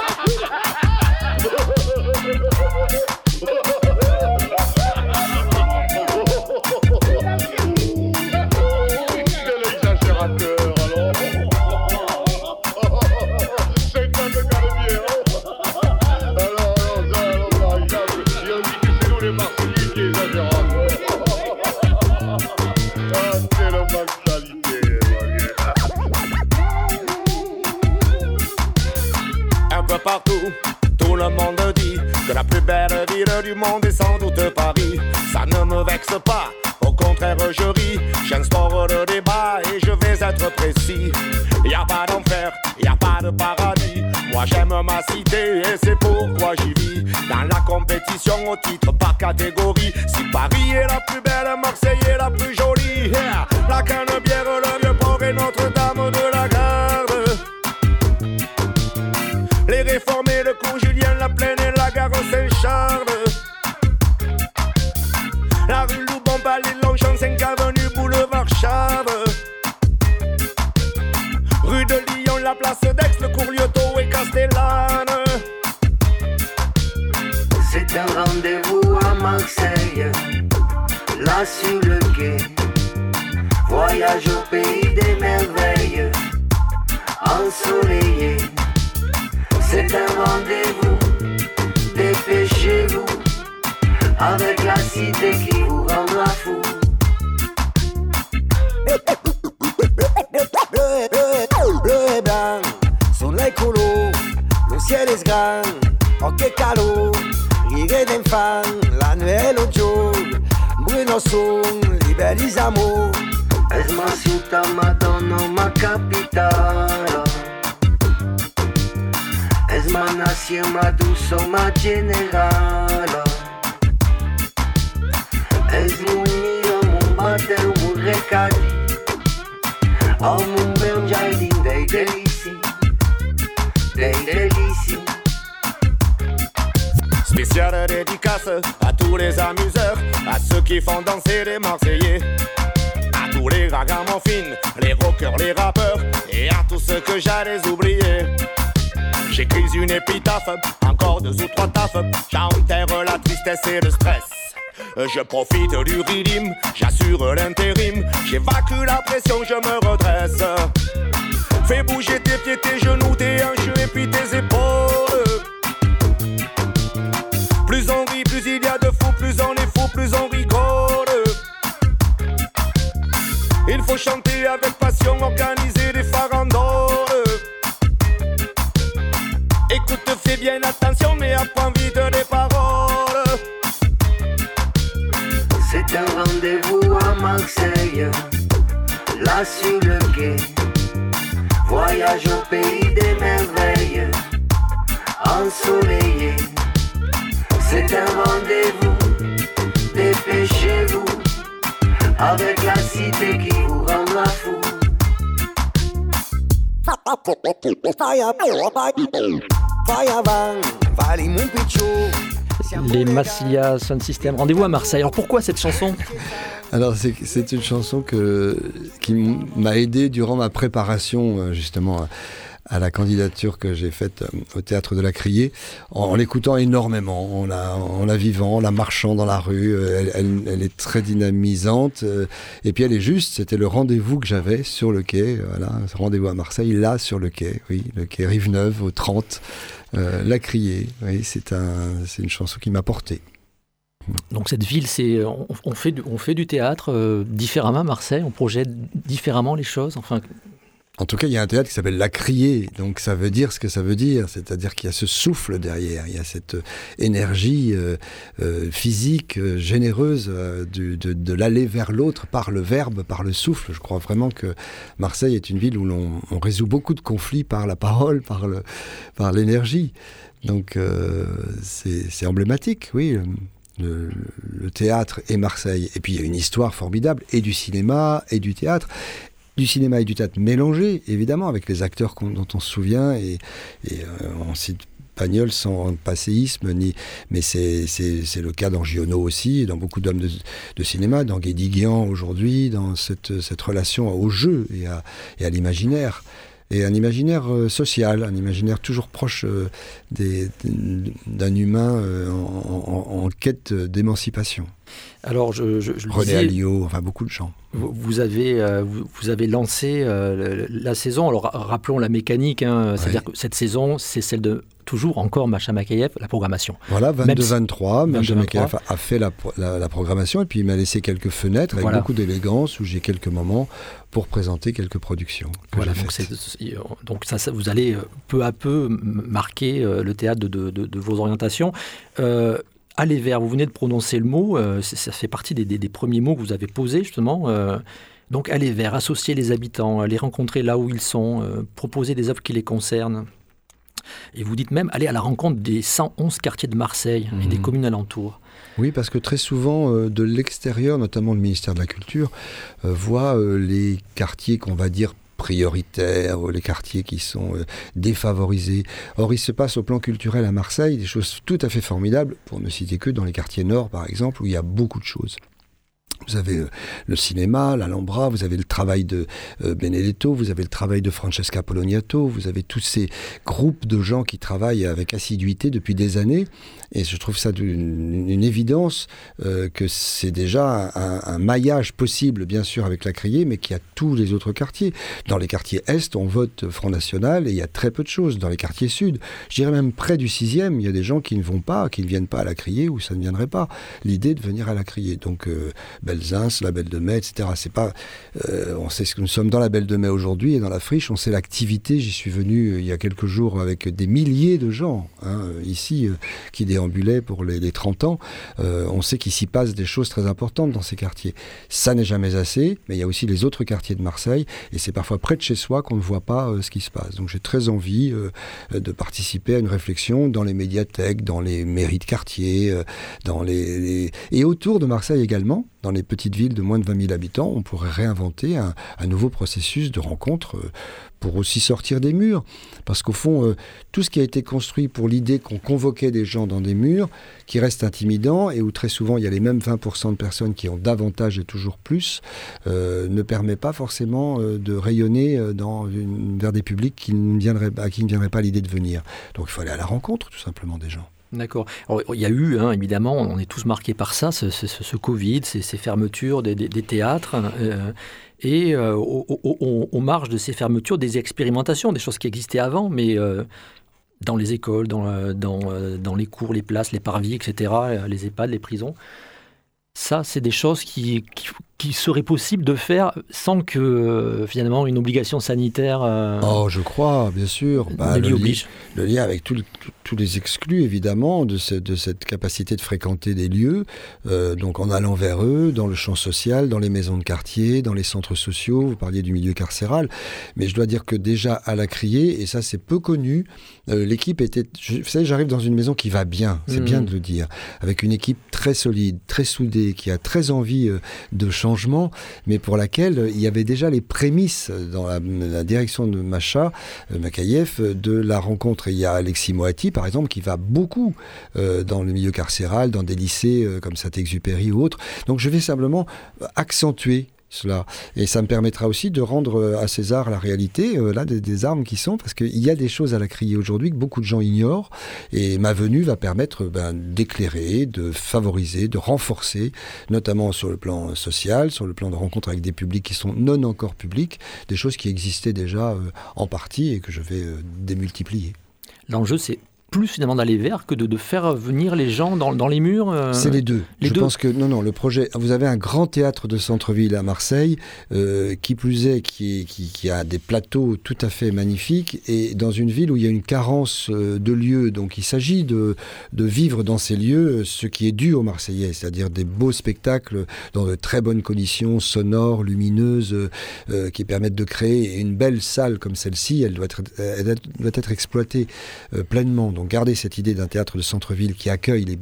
Monde est sans doute Paris. Ça ne me vexe pas, Au contraire, je ris, j'instaure le débat et je vais être précis. Y a pas d'enfer, y a pas de paradis. Moi j'aime ma cité et c'est pourquoi j'y vis. Dans la compétition au titre par catégorie. Si Paris est la plus belle, Marseille est la Là sur le quai. Voyage au pays des merveilles, ensoleillé. C'est un rendez-vous, dépêchez-vous, avec la cité qui città, Madonna, ma capitale. Es ma nación, ma duso, ma generale. Es mon nido, mon bater, mon recadi. Au mon bel jardim dei delici. Dei delici. Spéciale dédicace à tous les amuseurs, à ceux qui font danser les Marseillais. Tous les ragamuffins, les rockers, les rappeurs, et à tous ceux que j'allais oublier. J'écris une épitaphe, encore deux ou trois taffes, j'enterre la tristesse et le stress. Je profite du rythme, j'assure l'intérim, j'évacue la pression, je me redresse. Fais bouger tes pieds, tes genoux, tes hanches et puis tes épaules. Plus on rit, plus il y a de fous, plus on est fou, plus on rigole. Faut chanter avec passion, organiser des farandoles. Écoute, fais bien attention, mais apprends vite les paroles. C'est un rendez-vous à Marseille, là sur le quai. Voyage au pays des merveilles, ensoleillé. C'est un rendez-vous, dépêchez-vous, avec la cité qui vous rendra fou. Les Massilia Sound System. Rendez-vous à Marseille. Alors pourquoi cette chanson? Alors c'est c'est une chanson que, qui m'a aidé durant ma préparation euh, justement à, la candidature que j'ai faite euh, au théâtre de la Criée, en, l'écoutant énormément, en la, vivant, en la marchant dans la rue. euh, Elle, est très dynamisante euh, et puis elle est juste. C'était le rendez-vous que j'avais sur le quai. Voilà, rendez-vous à Marseille, là sur le quai, oui, le quai Rive-Neuve au 30. euh, la Criée, oui, c'est un, une chanson qui m'a porté. Donc cette ville, c'est on, fait du, on fait du théâtre différemment à Marseille. On projette différemment les choses. Enfin, En tout cas, il y a un théâtre qui s'appelle La Criée, donc ça veut dire ce que ça veut dire, c'est-à-dire qu'il y a ce souffle derrière, il y a cette euh, énergie euh, euh, physique, généreuse de, l'aller vers l'autre par le verbe, par le souffle. Je crois vraiment que Marseille est une ville où l'on on résout beaucoup de conflits par la parole, par le- par l'énergie. Donc c'est emblématique, oui. Le théâtre et Marseille. Et puis il y a une histoire formidable, et du cinéma, et du théâtre du cinéma et du théâtre mélangés, évidemment, avec les acteurs dont on se souvient. Et, et euh, on cite Pagnol sans passéisme, ni, mais c'est le cas dans Giono aussi, dans beaucoup d'hommes de, de cinéma, dans Guédiguian aujourd'hui, dans cette, cette relation au jeu et à, et à l'imaginaire. Et un imaginaire euh, social, un imaginaire toujours proche euh, d'un humain euh, en, en- en quête d'émancipation. alors je, je, je René disais, Alliot, enfin beaucoup de gens. vous, vous avez euh, vous, vous avez lancé euh, la saison. Alors ra- rappelons la mécanique. hein, C'est-à-dire que cette saison, c'est celle de toujours encore Macha Makayev, la programmation. Voilà, Même si- 22-23, Benjamin 22-23. Kayaf a, fait la, pro- la- la programmation et puis il m'a laissé quelques fenêtres avec Voilà. beaucoup d'élégance où j'ai quelques moments pour présenter quelques productions. que Voilà, donc, donc ça, ça- vous allez euh, peu à peu marquer euh, le théâtre de, de- de- de vos orientations. Euh, aller vers, vous venez de prononcer le mot, euh, ça fait partie des, des- des premiers mots que vous avez posés justement. euh, donc aller vers, associer les habitants, les rencontrer là où ils sont, euh, proposer des œuvres qui les concernent. Et vous dites même aller à la rencontre des 111 quartiers de Marseille et des Mhm. communes alentours. Oui, parce que très souvent, euh, de l'extérieur, notamment le ministère de la Culture, euh, voit euh, les quartiers qu'on va dire prioritaires, les quartiers qui sont défavorisés. Or, il se passe au plan culturel à Marseille des choses tout à fait formidables, pour ne citer que dans les quartiers nord, par exemple, où il y a beaucoup de choses. Vous avez euh, le cinéma, l'Alhambra, vous avez le travail de euh, Benedetto, vous avez le travail de Francesca Poloniato, vous avez tous ces groupes de gens qui travaillent avec assiduité depuis des années. Et je trouve ça une évidence euh, que c'est déjà un, maillage possible, bien sûr, avec la Criée, mais qu'il y a tous les autres quartiers. Dans les quartiers Est, on vote Front National et il y a très peu de choses. Dans les quartiers Sud, je dirais même près du 6e, il y a des gens qui ne vont pas, qui ne viennent pas à la Criée ou ça ne viendrait pas. L'idée de venir à la Criée. Donc, Belzins, la Belle de Mai, etc. C'est pas, euh, on sait ce que nous sommes dans la Belle de Mai aujourd'hui et dans la friche, on sait l'activité. J'y suis venu euh, il y a quelques jours avec des milliers de gens hein, ici euh, qui déambulaient pour les, les 30 ans. On sait qu'il s'y passe des choses très importantes dans ces quartiers. Ça n'est jamais assez, mais il y a aussi les autres quartiers de Marseille et c'est parfois près de chez soi qu'on ne voit pas ce qui se passe. Donc j'ai très envie de participer à une réflexion dans les médiathèques, dans les mairies de quartier, dans les- et autour de Marseille également, dans les petites villes de moins de 20 000 habitants, on pourrait réinventer un, nouveau processus de rencontre euh, pour aussi sortir des murs. Parce qu'au fond, euh, tout ce qui a été construit pour l'idée qu'on convoquait des gens dans des murs, qui restent intimidants et où très souvent il y a les mêmes 20% de personnes qui ont davantage et toujours plus, euh, ne permet pas forcément de rayonner dans une- vers des publics qui ne viendraient, à qui ne viendrait pas l'idée de venir. Donc il faut aller à la rencontre tout simplement des gens. D'accord. Il y a eu, hein, évidemment, on est tous marqués par ça, ce, Covid, ces, fermetures des, théâtres, euh, et euh, au- au- marges de ces fermetures, des expérimentations, des choses qui existaient avant, mais euh, dans les écoles, dans, les cours, les places, les parvis, etc., les EHPAD, les prisons. Ça, c'est des choses qui, qui seraient possibles de faire sans que, euh, finalement, une obligation sanitaire euh, Oh, je crois, bien sûr. Bah, le, li- oblige. le lien avec tous les exclus, évidemment, de, ce- de cette capacité de fréquenter des lieux, euh, donc en allant vers eux, dans le champ social, dans les maisons de quartier, dans les centres sociaux, vous parliez du milieu carcéral, mais je dois dire que déjà à la criée, et ça c'est peu connu, l'équipe était... je- vous savez, j'arrive dans une maison qui va bien, c'est Mhm. bien de le dire, avec une équipe très solide, très soudée, qui a très envie de mais pour laquelle euh, il y avait déjà les prémices dans la, direction de Macha, euh, Makayev, euh, de la rencontre. Il y a Alexis Moati, par exemple, qui va beaucoup dans le milieu carcéral, dans des lycées comme Saint-Exupéry ou autres. Donc je vais simplement accentuer Et ça me permettra aussi de rendre euh, à César la réalité, euh, des, armes qui sont, parce qu'il y a des choses à la criée aujourd'hui que beaucoup de gens ignorent. Et ma venue va permettre ben, d'éclairer, de favoriser, de renforcer, notamment sur le plan social, sur le plan de rencontre avec des publics qui sont non encore publics, des choses qui existaient déjà euh, en partie et que je vais euh, démultiplier. L'enjeu, c'est plus finalement d'aller vers que de, de faire venir les gens dans, dans les murs. euh, C'est les deux. les je deux pense que non, non, le projet. Vous avez un grand théâtre de centre-ville à Marseille, euh, qui plus est, qui, qui, qui a des plateaux tout à fait magnifiques, et dans une ville où il y a une carence euh, de lieux. Donc, il s'agit de, de vivre dans ces lieux ce qui est dû aux Marseillais, c'est-à-dire des beaux spectacles dans de très bonnes conditions sonores, lumineuses, euh, qui permettent de créer une belle salle comme celle-ci. Elle doit être, elle doit être exploitée pleinement. Donc, garder cette idée d'un théâtre de centre-ville qui accueille les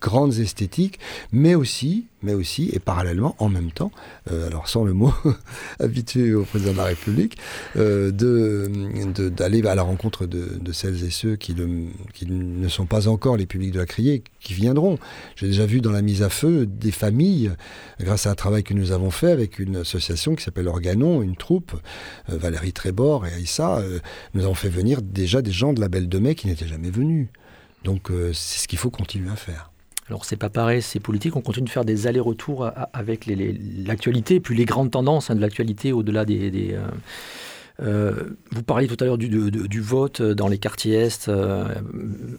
grandes esthétiques, mais aussi, mais aussi, et parallèlement, en même temps, euh, alors sans le mot habitué au président de la République, euh, d'aller à la rencontre de, celles et ceux qui, ne sont pas encore les publics de la criée, qui viendront. J'ai déjà vu dans la mise à feu des familles, grâce à un travail que nous avons fait avec une association qui s'appelle Organon, une troupe, euh, Valérie Trébor et Aïssa, nous avons fait venir déjà des gens de la Belle de Mai qui n'étaient jamais venus. Donc c'est ce qu'il faut continuer à faire. Alors c'est pas pareil, c'est politique, on continue de faire des allers-retours avec l'actualité, puis les grandes tendances hein, de l'actualité au-delà des... euh, euh, vous parliez tout à l'heure du, vote dans les quartiers Est euh,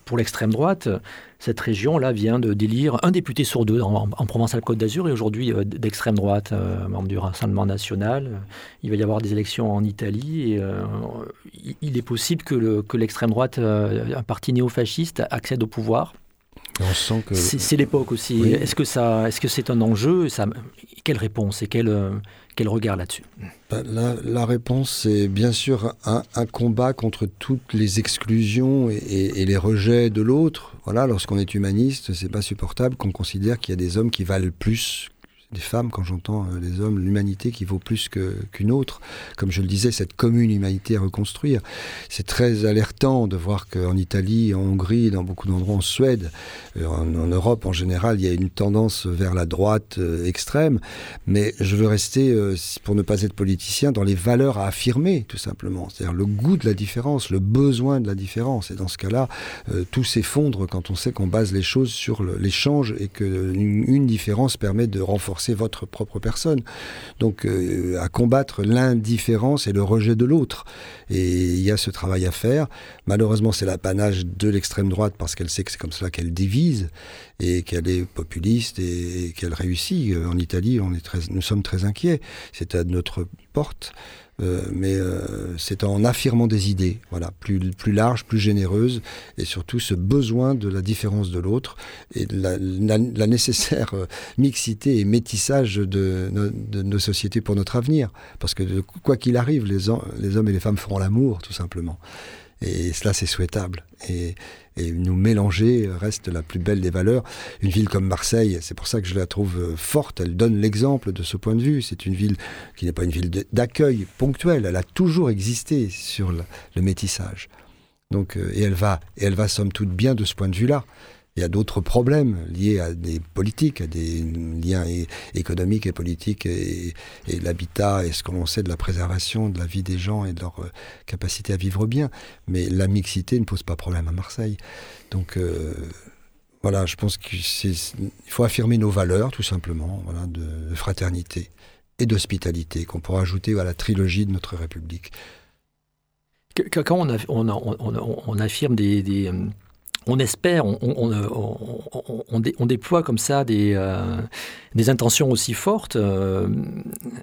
pour l'extrême droite. Cette région-là vient de d'élire un député sur deux en, en Provence-Alpes-Côte d'Azur et aujourd'hui d'extrême droite, membre du Rassemblement national. Il va y avoir des élections en Italie et il- est possible que le- que l'extrême droite, un parti néofasciste, accède au pouvoir. On sent que c'est l'époque aussi. Est-ce que ça, est-ce que c'est un enjeu ça, Quelle réponse et quel, quel regard là-dessus? Ben, la, réponse, c'est bien sûr un, combat contre toutes les exclusions et, les rejets de l'autre. Voilà, lorsqu'on est humaniste, c'est pas supportable qu'on considère qu'il y a des hommes qui valent plus des femmes, quand j'entends euh, hommes, l'humanité qui vaut plus qu'une autre. Comme je le disais, cette commune humanité à reconstruire. C'est très alertant de voir qu'en Italie, en Hongrie, dans beaucoup d'endroits, en Suède, euh, en, Europe en général, il y a une tendance vers la droite euh, extrême. Mais je veux rester, pour ne pas être politicien, dans les valeurs à affirmer, tout simplement. C'est-à-dire le goût de la différence, le besoin de la différence. Et dans ce cas-là, tout s'effondre quand on sait qu'on base les choses sur l'échange et qu'une une différence permet de renforcer c'est votre propre personne. Donc euh, à combattre l'indifférence et le rejet de l'autre. Et il y a ce travail à faire. Malheureusement, c'est l'apanage de l'extrême droite parce qu'elle sait que c'est comme cela qu'elle divise et qu'elle est populiste et, qu'elle réussit. Euh, en Italie, on est très, nous sommes très inquiets. C'est à notre porte. Euh, mais euh, c'est en affirmant des idées, voilà, plus, plus larges, plus généreuses, et surtout ce besoin de la différence de l'autre et la, la, nécessaire euh, mixité et métissage de, de, nos sociétés pour notre avenir. Parce que quoi qu'il arrive, les hommes et les femmes feront l'amour, tout simplement. Et cela, c'est souhaitable. Et, et, nous mélanger reste la plus belle des valeurs. Une ville comme Marseille, c'est pour ça que je la trouve euh, forte. Elle donne l'exemple de ce point de vue. C'est une ville qui n'est pas une ville d'accueil ponctuel. Elle a toujours existé sur le, le métissage. Donc, euh, et elle va, et elle va somme toute bien de ce point de vue-là. Il y a d'autres problèmes liés à des politiques, à des liens économiques et politiques et, l'habitat et ce que l'on sait de la préservation de la vie des gens et de leur euh, capacité à vivre bien. Mais la mixité ne pose pas problème à Marseille. Donc euh, voilà, je pense qu'il faut affirmer nos valeurs tout simplement, de, fraternité et d'hospitalité qu'on pourra ajouter à la trilogie de notre République. Quand on, affirme des euh, on espère, on, déploie comme ça des, euh, intentions aussi fortes. Euh,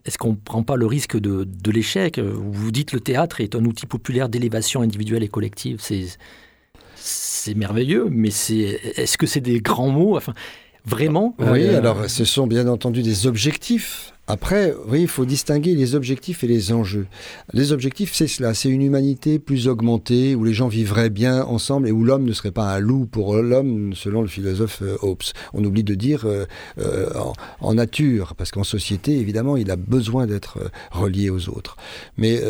est-ce qu'on ne prend pas le risque de, l'échec? Vous dites le théâtre est un outil populaire d'élévation individuelle et collective. C'est merveilleux, mais est-ce que c'est des grands mots? Enfin, Vraiment Oui, euh, alors ce sont bien entendu des objectifs après, oui, il faut distinguer les objectifs et les enjeux. Les objectifs, c'est cela, c'est une humanité plus augmentée, où les gens vivraient bien ensemble et où l'homme ne serait pas un loup pour l'homme, selon le philosophe euh, Hobbes. On oublie de dire euh, euh, en, nature, parce qu'en société, évidemment, il a besoin d'être relié aux autres. Mais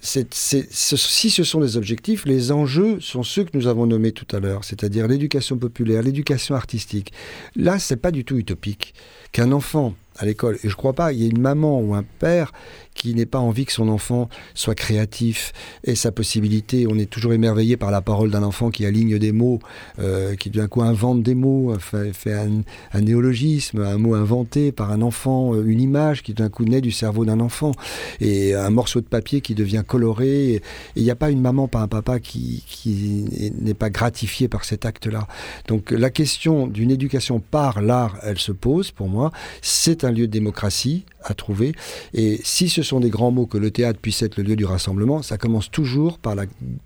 si ce sont des objectifs, les enjeux sont ceux que nous avons nommés tout à l'heure, c'est-à-dire l'éducation populaire, l'éducation artistique. Là, c'est pas du tout utopique qu'un enfant à l'école. Et je crois pas, il y a une maman ou un père qui n'ait pas envie que son enfant soit créatif et sa possibilité. On est toujours émerveillé par la parole d'un enfant qui aligne des mots, euh, qui d'un coup invente des mots, fait, un, néologisme, un mot inventé par un enfant, euh, une image qui d'un coup naît du cerveau d'un enfant, et un morceau de papier qui devient coloré. Il n'y a pas une maman, pas un papa qui n'est pas gratifié par cet acte-là. Donc la question d'une éducation par l'art, elle se pose pour moi. C'est un lieu de démocratie à trouver. Et si ce sont des grands mots que le théâtre puisse être le lieu du rassemblement, ça commence toujours par la,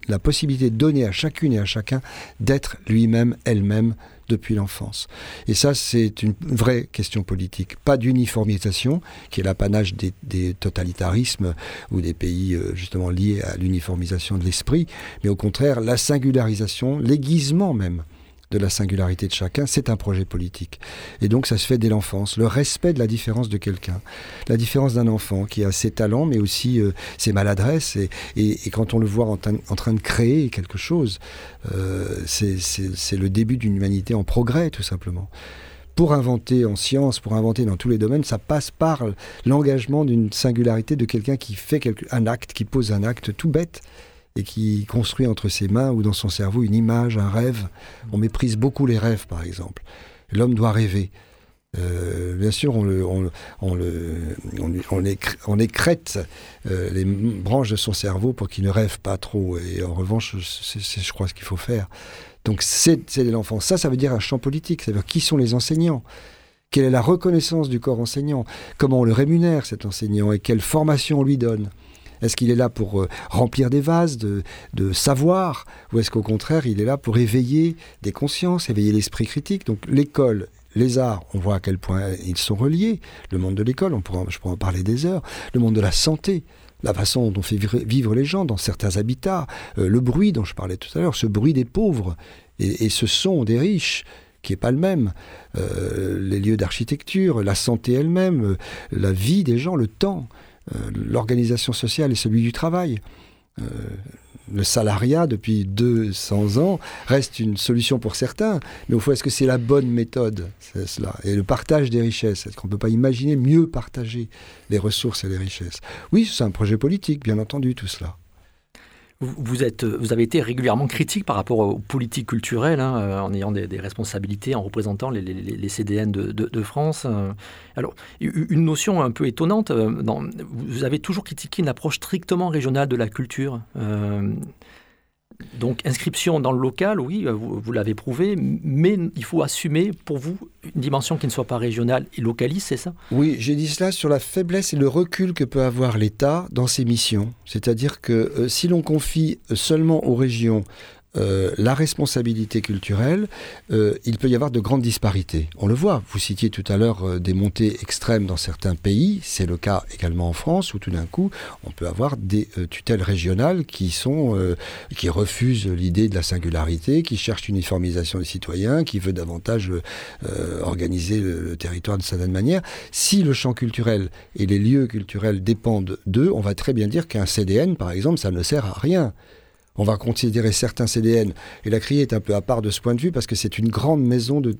la possibilité de donner à chacune et à chacun d'être lui-même, elle-même depuis l'enfance. Et ça, c'est une vraie question politique. Pas d'uniformisation, qui est l'apanage des, des, totalitarismes ou des pays euh, justement liés à l'uniformisation de l'esprit, mais au contraire, la singularisation, l'aiguisement même de la singularité de chacun, c'est un projet politique. Et donc ça se fait dès l'enfance, le respect de la différence de quelqu'un, la différence d'un enfant qui a ses talents mais aussi euh, ses maladresses, et, quand on le voit en, train de créer quelque chose, euh, c'est le début d'une humanité en progrès tout simplement. Pour inventer en science, pour inventer dans tous les domaines, ça passe par l'engagement d'une singularité de quelqu'un qui fait un acte, qui pose un acte tout bête, et qui construit entre ses mains ou dans son cerveau une image, un rêve. On méprise beaucoup les rêves, par exemple. L'homme doit rêver. Euh, bien sûr, on, le, on, on, on, écrète euh, les branches de son cerveau pour qu'il ne rêve pas trop. Et en revanche, c'est, je crois, ce qu'il faut faire. Donc, c'est, c'est l'enfant. Ça, ça veut dire un champ politique. Ça veut dire qui sont les enseignants Quelle est la reconnaissance du corps enseignant? Comment on le rémunère, cet enseignant? Et quelle formation on lui donne? Est-ce qu'il est là pour euh, remplir des vases de, savoir Ou est-ce qu'au contraire, il est là pour éveiller des consciences, éveiller l'esprit critique? Donc l'école les arts, on voit à quel point ils sont reliés. Le monde de l'école, on pourra, je pourrais en parler des heures. Le monde de la santé, la façon dont on fait vivre- les gens dans certains habitats, euh, le bruit dont je parlais tout à l'heure, ce bruit des pauvres et, ce son des riches qui n'est pas le même, Euh, les lieux d'architecture, la santé elle-même, la vie des gens, le temps, l'organisation sociale et celui du travail. Euh, le salariat depuis 200 ans reste une solution pour certains, mais au fond, est-ce que c'est la bonne méthode C'est cela? Et le partage des richesses, est-ce qu'on ne peut pas imaginer mieux partager les ressources et les richesses? Oui, c'est un projet politique, bien entendu, tout cela. Vous, avez été régulièrement critique par rapport aux politiques culturelles, hein, euh, en ayant des, responsabilités, en représentant les, CDN de, France. euh. Alors, une notion un peu étonnante, euh, vous avez toujours critiqué une approche strictement régionale de la culture. Donc, inscription dans le local, oui, euh, vous, l'avez prouvé, mais il faut assumer pour vous une dimension qui ne soit pas régionale et localiste, c'est ça? Oui, j'ai dit cela sur la faiblesse et le recul que peut avoir l'État dans ses missions. C'est-à-dire que euh, si l'on confie seulement aux régions euh, la responsabilité culturelle, euh, il peut y avoir de grandes disparités. On le voit, vous citiez tout à l'heure euh, des montées extrêmes dans certains pays, c'est le cas également en France, où tout d'un coup, on peut avoir des tutelles régionales qui, sont, qui refusent l'idée de la singularité, qui cherchent une uniformisation des citoyens, qui veut davantage organiser le, le territoire d'une certaine manière. Si le champ culturel et les lieux culturels dépendent d'eux, on va très bien dire qu'un CDN, par exemple, ça ne sert à rien. On va considérer certains CDN, et la CRIE est un peu à part de ce point de vue parce que c'est une grande maison, de,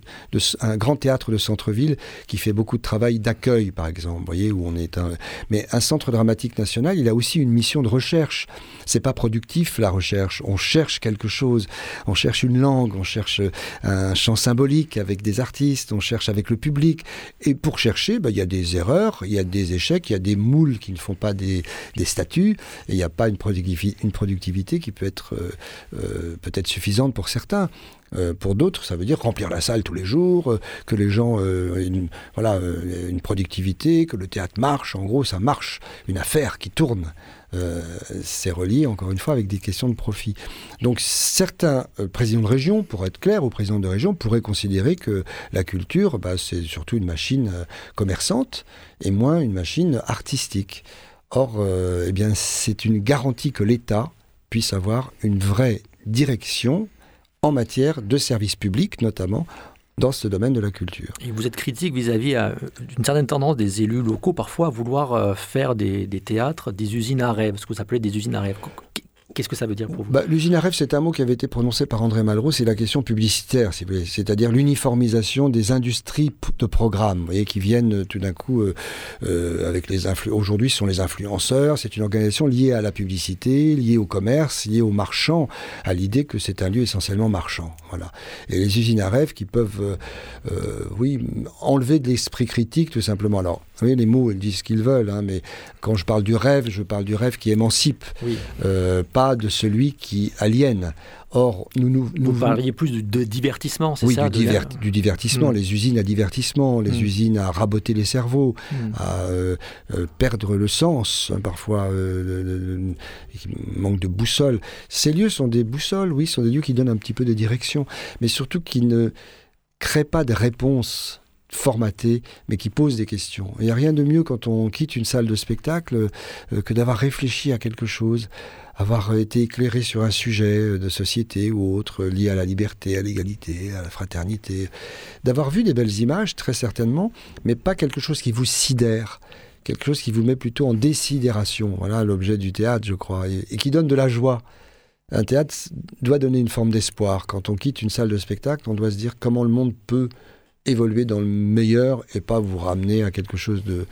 un grand théâtre de centre-ville qui fait beaucoup de travail d'accueil, par exemple. Voyez, où on est un... Mais un centre dramatique national, il a aussi une mission de recherche. C'est pas productif la recherche. On cherche quelque chose. On cherche une langue. On cherche un champ symbolique avec des artistes. On cherche avec le public. Et pour chercher, bah, il y a des erreurs, il y a des échecs, il y a des moules qui ne font pas des, des statuts. Et il n'y a pas une, productivi- une productivité qui peut être euh, euh, peut-être suffisante pour certains. Euh, pour d'autres, ça veut dire remplir la salle tous les jours, que les gens euh, une, voilà, une productivité, que le théâtre marche. En gros, ça marche. Une affaire qui tourne. C'est relié encore une fois avec des questions de profit. Donc certains présidents de région, pour être clair, ou présidents de région, pourraient considérer que la culture, bah, c'est surtout une machine commerçante et moins une machine artistique. Or, eh bien, c'est une garantie que l'État puisse avoir une vraie direction en matière de services publics, notamment dans ce domaine de la culture. Et vous êtes critique vis-à-vis euh, d'une certaine tendance des élus locaux parfois à vouloir euh, faire des, des théâtres, des usines à rêve, ce que vous appelez des usines à rêve. Qu'est-ce que ça veut dire pour vous Bah, L'usine à rêve, c'est un mot qui avait été prononcé par André Malraux, c'est la question publicitaire, c'est-à-dire l'uniformisation des industries de programmes, voyez, qui viennent euh, tout d'un coup euh, euh, avec les influ- Aujourd'hui, ce sont les influenceurs, c'est une organisation liée à la publicité, liée au commerce, liée aux marchands, à l'idée que c'est un lieu essentiellement marchand. Voilà. Et les usines à rêve qui peuvent, oui, enlever de l'esprit critique, tout simplement. Alors, vous voyez, les mots, ils disent ce qu'ils veulent, hein, mais quand je parle du rêve, je parle du rêve qui émancipe, Oui. euh, pas de celui qui aliène. Or, nous nous, nous Vous parliez plus de, de divertissement, c'est oui, ça du, divert- du divertissement, Mm. les usines à divertissement, les Mm. usines à raboter les cerveaux, Mm. à euh, euh, perdre le sens, hein, parfois euh, manque de boussole. Ces lieux sont des boussoles, oui, sont des lieux qui donnent un petit peu de direction, mais surtout qui ne créent pas de réponses formatées, mais qui posent des questions. Il n'y a rien de mieux quand on quitte une salle de spectacle euh, que d'avoir réfléchi à quelque chose, avoir été éclairé sur un sujet euh, de société ou autre euh, lié à la liberté, à l'égalité, à la fraternité, d'avoir vu des belles images, très certainement, mais pas quelque chose qui vous sidère, quelque chose qui vous met plutôt en désidération. Voilà l'objet du théâtre, je crois, et qui donne de la joie. Un théâtre doit donner une forme d'espoir. Quand on quitte une salle de spectacle, on doit se dire comment le monde peut évoluer dans le meilleur et pas vous ramener à quelque chose de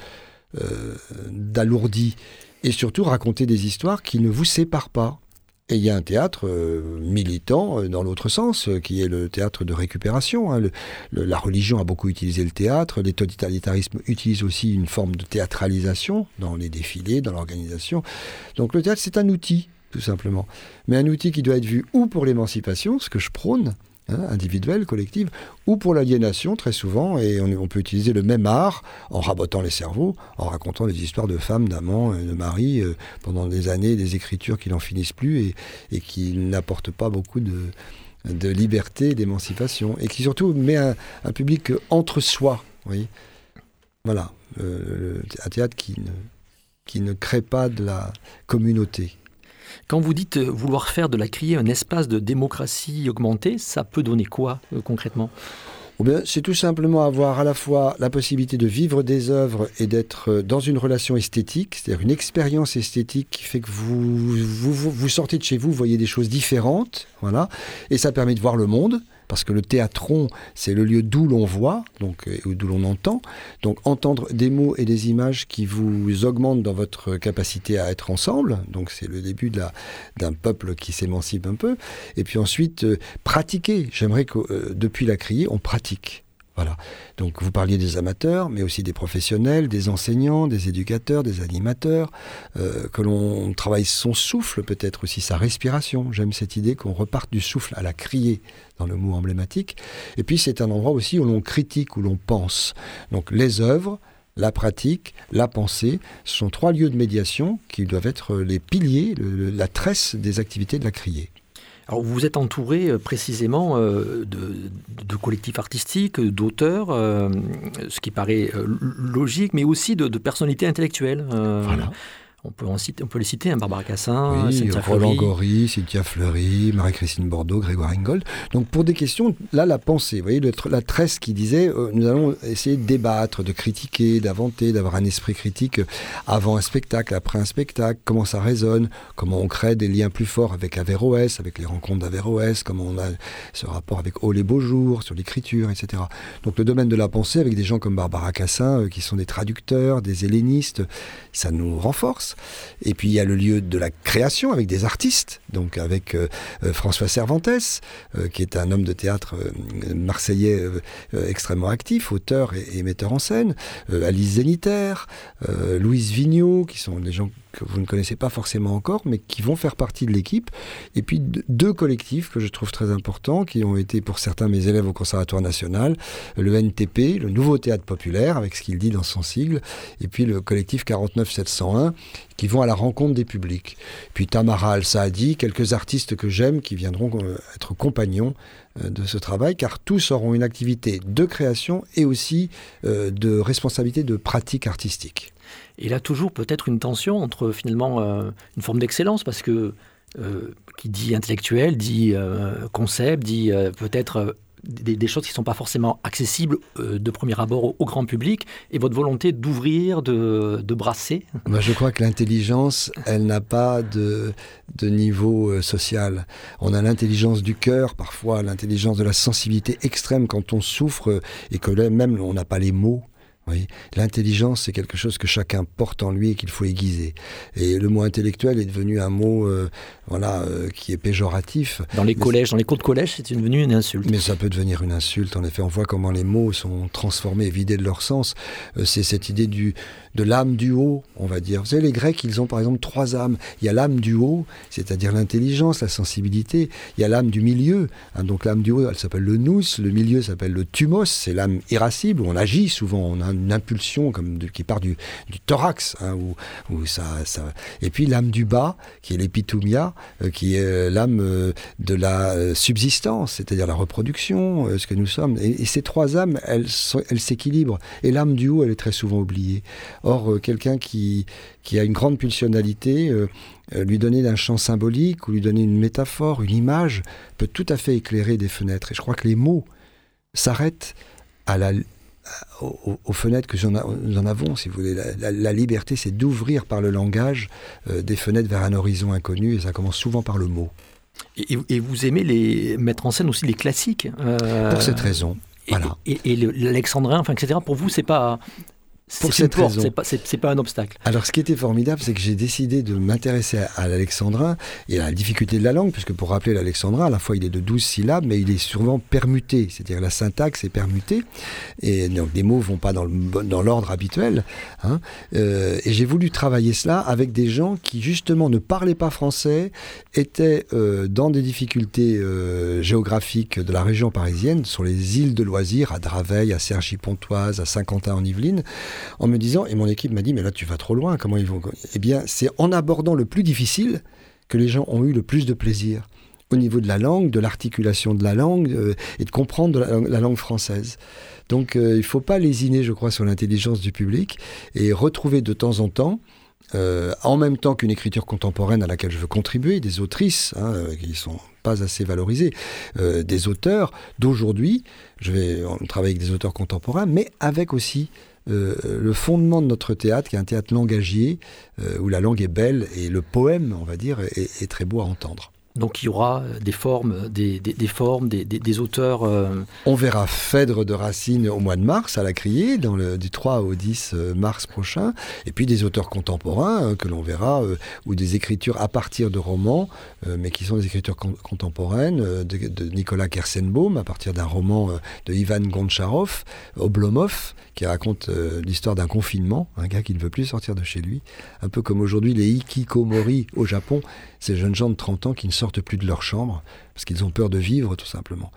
euh, d'alourdi. Et surtout raconter des histoires qui ne vous séparent pas. Et il y a un théâtre euh, militant euh, dans l'autre sens, qui est le théâtre de récupération. hein. La religion a beaucoup utilisé le théâtre, les totalitarismes utilisent aussi une forme de théâtralisation dans les défilés, dans l'organisation. Donc le théâtre, c'est un outil, tout simplement. Mais un outil qui doit être vu ou pour l'émancipation, ce que je prône, hein, individuelle, collective, ou pour l'aliénation, très souvent, et on, peut utiliser le même art en rabotant les cerveaux, en racontant des histoires de femmes, d'amants, de maris, euh, pendant des années, des écritures qui n'en finissent plus et, qui n'apportent pas beaucoup de, de liberté, d'émancipation, et qui surtout met un, public entre soi. Oui. Voilà, euh, un théâtre qui ne crée pas de la communauté. Quand vous dites vouloir faire de la criée un espace de démocratie augmentée, ça peut donner quoi euh, concrètement? C'est tout simplement avoir à la fois la possibilité de vivre des œuvres et d'être dans une relation esthétique, c'est-à-dire une expérience esthétique qui fait que vous, vous, sortez de chez vous, vous voyez des choses différentes, voilà, et ça permet de voir le monde, parce que le théâtron, c'est le lieu d'où l'on voit, donc d'où l'on entend. Donc entendre des mots et des images qui vous augmentent dans votre capacité à être ensemble. Donc c'est le début d'un peuple qui s'émancipe un peu. Et puis ensuite, euh, pratiquer. J'aimerais que euh, depuis la criée, on Voilà. Donc vous parliez des amateurs, mais aussi des professionnels, des enseignants, des éducateurs, des animateurs, euh, que l'on travaille son souffle, peut-être aussi sa respiration. J'aime cette idée qu'on reparte du souffle à la criée dans le mot emblématique. Et puis c'est un endroit aussi où l'on critique, où l'on pense. Donc les œuvres, la pratique, la pensée, sont trois lieux de médiation qui doivent être les piliers, la tresse des activités de la criée. Alors vous êtes entouré euh, précisément euh, de, collectifs artistiques, d'auteurs, euh, ce qui paraît logique, mais aussi de, personnalités intellectuelles. On peut, en citer, on peut les citer, hein, Barbara Cassin, oui, Cynthia Roland. Gory, Cynthia Fleury, Marie-Christine Bordeaux, Grégoire Ingold. Donc pour des questions, là, la pensée, vous voyez, le, la tresse qui disait, euh, nous allons essayer de débattre, de critiquer, d'inventer, d'avoir un esprit critique avant un spectacle, après un spectacle, comment ça résonne, comment on crée des liens plus forts avec Averroès, avec les rencontres d'Averroès, comment on a ce rapport avec Oh les beaux jours, sur l'écriture, etc. Donc le domaine de la pensée, avec des gens comme Barbara Cassin, euh, qui sont des traducteurs, des hellénistes, ça nous renforce. Et puis il y a le lieu de la création avec des artistes, donc avec euh, François Cervantes, euh, qui est un homme de théâtre euh, marseillais euh, extrêmement actif, auteur et, et, metteur en scène, euh, Alice Zénitaire, euh, Louise Vigneault, qui sont des gens que vous ne connaissez pas forcément encore, mais qui vont faire partie de l'équipe. Et puis deux collectifs que je trouve très importants, qui ont été pour certains mes élèves au Conservatoire national, le NTP, le Nouveau Théâtre Populaire, avec ce qu'il dit dans son sigle, et puis le collectif 49701, qui vont à la rencontre des publics. Puis Tamara Al-Saadi, quelques artistes que j'aime, qui viendront euh, être compagnons euh, de ce travail, car tous auront une activité de création et aussi euh, de responsabilité de pratique artistique. Et là, toujours peut-être une tension entre finalement euh, une forme d'excellence, parce que euh, qui dit intellectuel, dit euh, concept, dit peut-être des, choses qui ne sont pas forcément accessibles de premier abord au, grand public, et votre volonté d'ouvrir, de, de, brasser Je crois que l'intelligence, elle n'a pas de, de niveau social. On a l'intelligence du cœur, parfois l'intelligence de la sensibilité extrême quand on souffre et que là, même on n'a pas les mots oui. L'intelligence, c'est quelque chose que chacun porte en lui et qu'il faut aiguiser. Et le mot intellectuel est devenu un mot euh, voilà, euh, qui est péjoratif. Dans les collèges, dans les cours de collège, c'est devenu une insulte. Mais ça peut devenir une insulte, en effet. On voit comment les mots sont transformés et vidés de leur sens. Euh, c'est cette idée du, de l'âme du haut, on va dire. Vous savez, les Grecs, ils ont par exemple trois âmes. Il y a l'âme du haut, c'est-à-dire l'intelligence, la sensibilité. Il y a l'âme du milieu. Hein, donc l'âme du haut, elle s'appelle le nous. Le milieu s'appelle le thumos. C'est l'âme irascible. On agit souvent. On a une impulsion qui part du, thorax, hein, et puis l'âme du bas, qui est l'épitumia, euh, qui est euh, l'âme euh, de la subsistance, c'est-à-dire la reproduction, ce que nous sommes. Et, ces trois âmes, elles s'équilibrent. Et l'âme du haut, elle est très souvent oubliée. Or, euh, quelqu'un qui, qui a une grande pulsionalité, euh, euh, lui donner un champ symbolique ou lui donner une métaphore, une image, peut tout à fait éclairer des fenêtres. Et je crois que les mots s'arrêtent à la aux, aux fenêtres que nous en avons, si vous voulez. La, la, la liberté, c'est d'ouvrir par le langage euh, des fenêtres vers un horizon inconnu, et ça commence souvent par le mot. Et, et vous aimez les, mettre en scène aussi les classiques euh, Pour cette raison, et, voilà. Et, et l'alexandrin, enfin, etc. Pour vous, c'est pas Pour cette porte, raison. c'est pas, c'est- pas un obstacle. Alors, ce qui était formidable, c'est que j'ai décidé de m'intéresser à, à l'alexandrin et à la difficulté de la langue, puisque pour rappeler l'alexandrin, à la fois il est de 12 syllabes, mais il est souvent permuté, c'est-à-dire la syntaxe est permutée, et donc les mots vont pas dans le bon- dans l'ordre habituel. hein. Euh, et j'ai voulu travailler cela avec des gens qui, justement, ne parlaient pas français, étaient euh, dans des difficultés euh, géographiques de la région parisienne, sur les îles de loisirs, à Draveil, à Cergy-Pontoise, à Saint-Quentin en me disant, et mon équipe m'a dit, mais là tu vas trop loin, comment ils vont Eh bien, c'est en abordant le plus difficile que les gens ont eu le plus de plaisir au niveau de la langue, de l'articulation de la langue euh, et de comprendre la, la langue française. Donc euh, il ne faut pas lésiner, je crois, sur l'intelligence du public et retrouver de temps en temps, euh, en même temps qu'une écriture contemporaine à laquelle je veux contribuer, des autrices hein, qui ne sont pas assez valorisées, des auteurs d'aujourd'hui, je vais on travaille avec des auteurs contemporains, mais avec aussi euh, le fondement de notre théâtre, qui est un théâtre langagier, euh, où la langue est belle et le poème, on va dire, est, est très beau à entendre. Donc il y aura des formes, des, formes, des, auteurs. euh, On verra Phèdre de Racine au mois de mars à la Criée, dans du 3 au 10 euh, mars prochain, et puis des auteurs contemporains euh, que l'on verra, euh, ou des écritures à partir de romans, mais qui sont des écritures con- contemporaines, de, Nicolas Kersenbaum, à partir d'un roman de Ivan Goncharov, Oblomov, qui raconte l'histoire d'un confinement, un gars qui ne veut plus sortir de chez lui, un peu comme aujourd'hui les hikikomori au Japon, ces jeunes gens de 30 ans qui ne sortent plus de leur chambre, parce qu'ils ont peur de vivre tout simplement.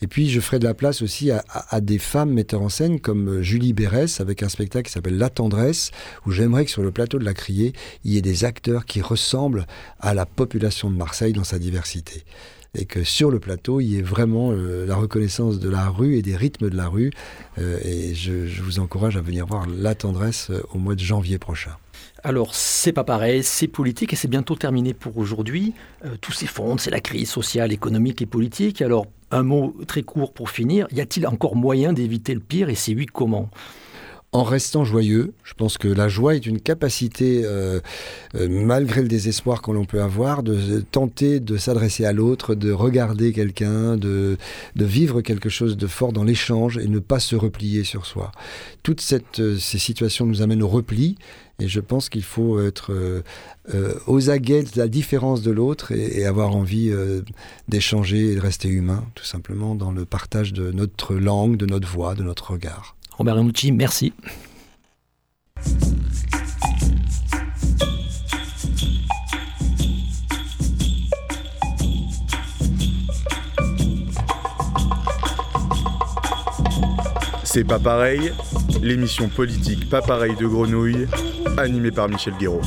Et puis je ferai de la place aussi à, des femmes metteurs en scène comme euh, Julie Bérès avec un spectacle qui s'appelle La Tendresse, où j'aimerais que sur le plateau de la Criée, il y ait des acteurs qui ressemblent à la population de Marseille dans sa diversité. Et que sur le plateau, il y ait vraiment euh, la reconnaissance de la rue et des rythmes de la rue. Euh, et je, vous encourage à venir voir La Tendresse au mois de janvier prochain. Alors, c'est pas pareil, c'est politique et c'est bientôt terminé pour aujourd'hui. Euh, tout s'effondre, c'est la crise sociale, économique et politique. Alors, un mot très court pour finir. Y a-t-il encore moyen d'éviter le pire et c'est oui, comment? En restant joyeux. Je pense que la joie est une capacité, euh, euh, malgré le désespoir que l'on peut avoir, de, tenter de s'adresser à l'autre, de regarder quelqu'un, de, de vivre quelque chose de fort dans l'échange et ne pas se replier sur soi. Toutes cette, euh, ces situations nous amènent au repli. Et je pense qu'il faut être euh, euh, aux aguets de la différence de l'autre et, et avoir envie d'échanger et de rester humain, tout simplement, dans le partage de notre langue, de notre voix, de notre regard. Robert Renucci, merci. C'est pas pareil, l'émission politique pas pareil de Grenouille, animée par Michel Guéraud.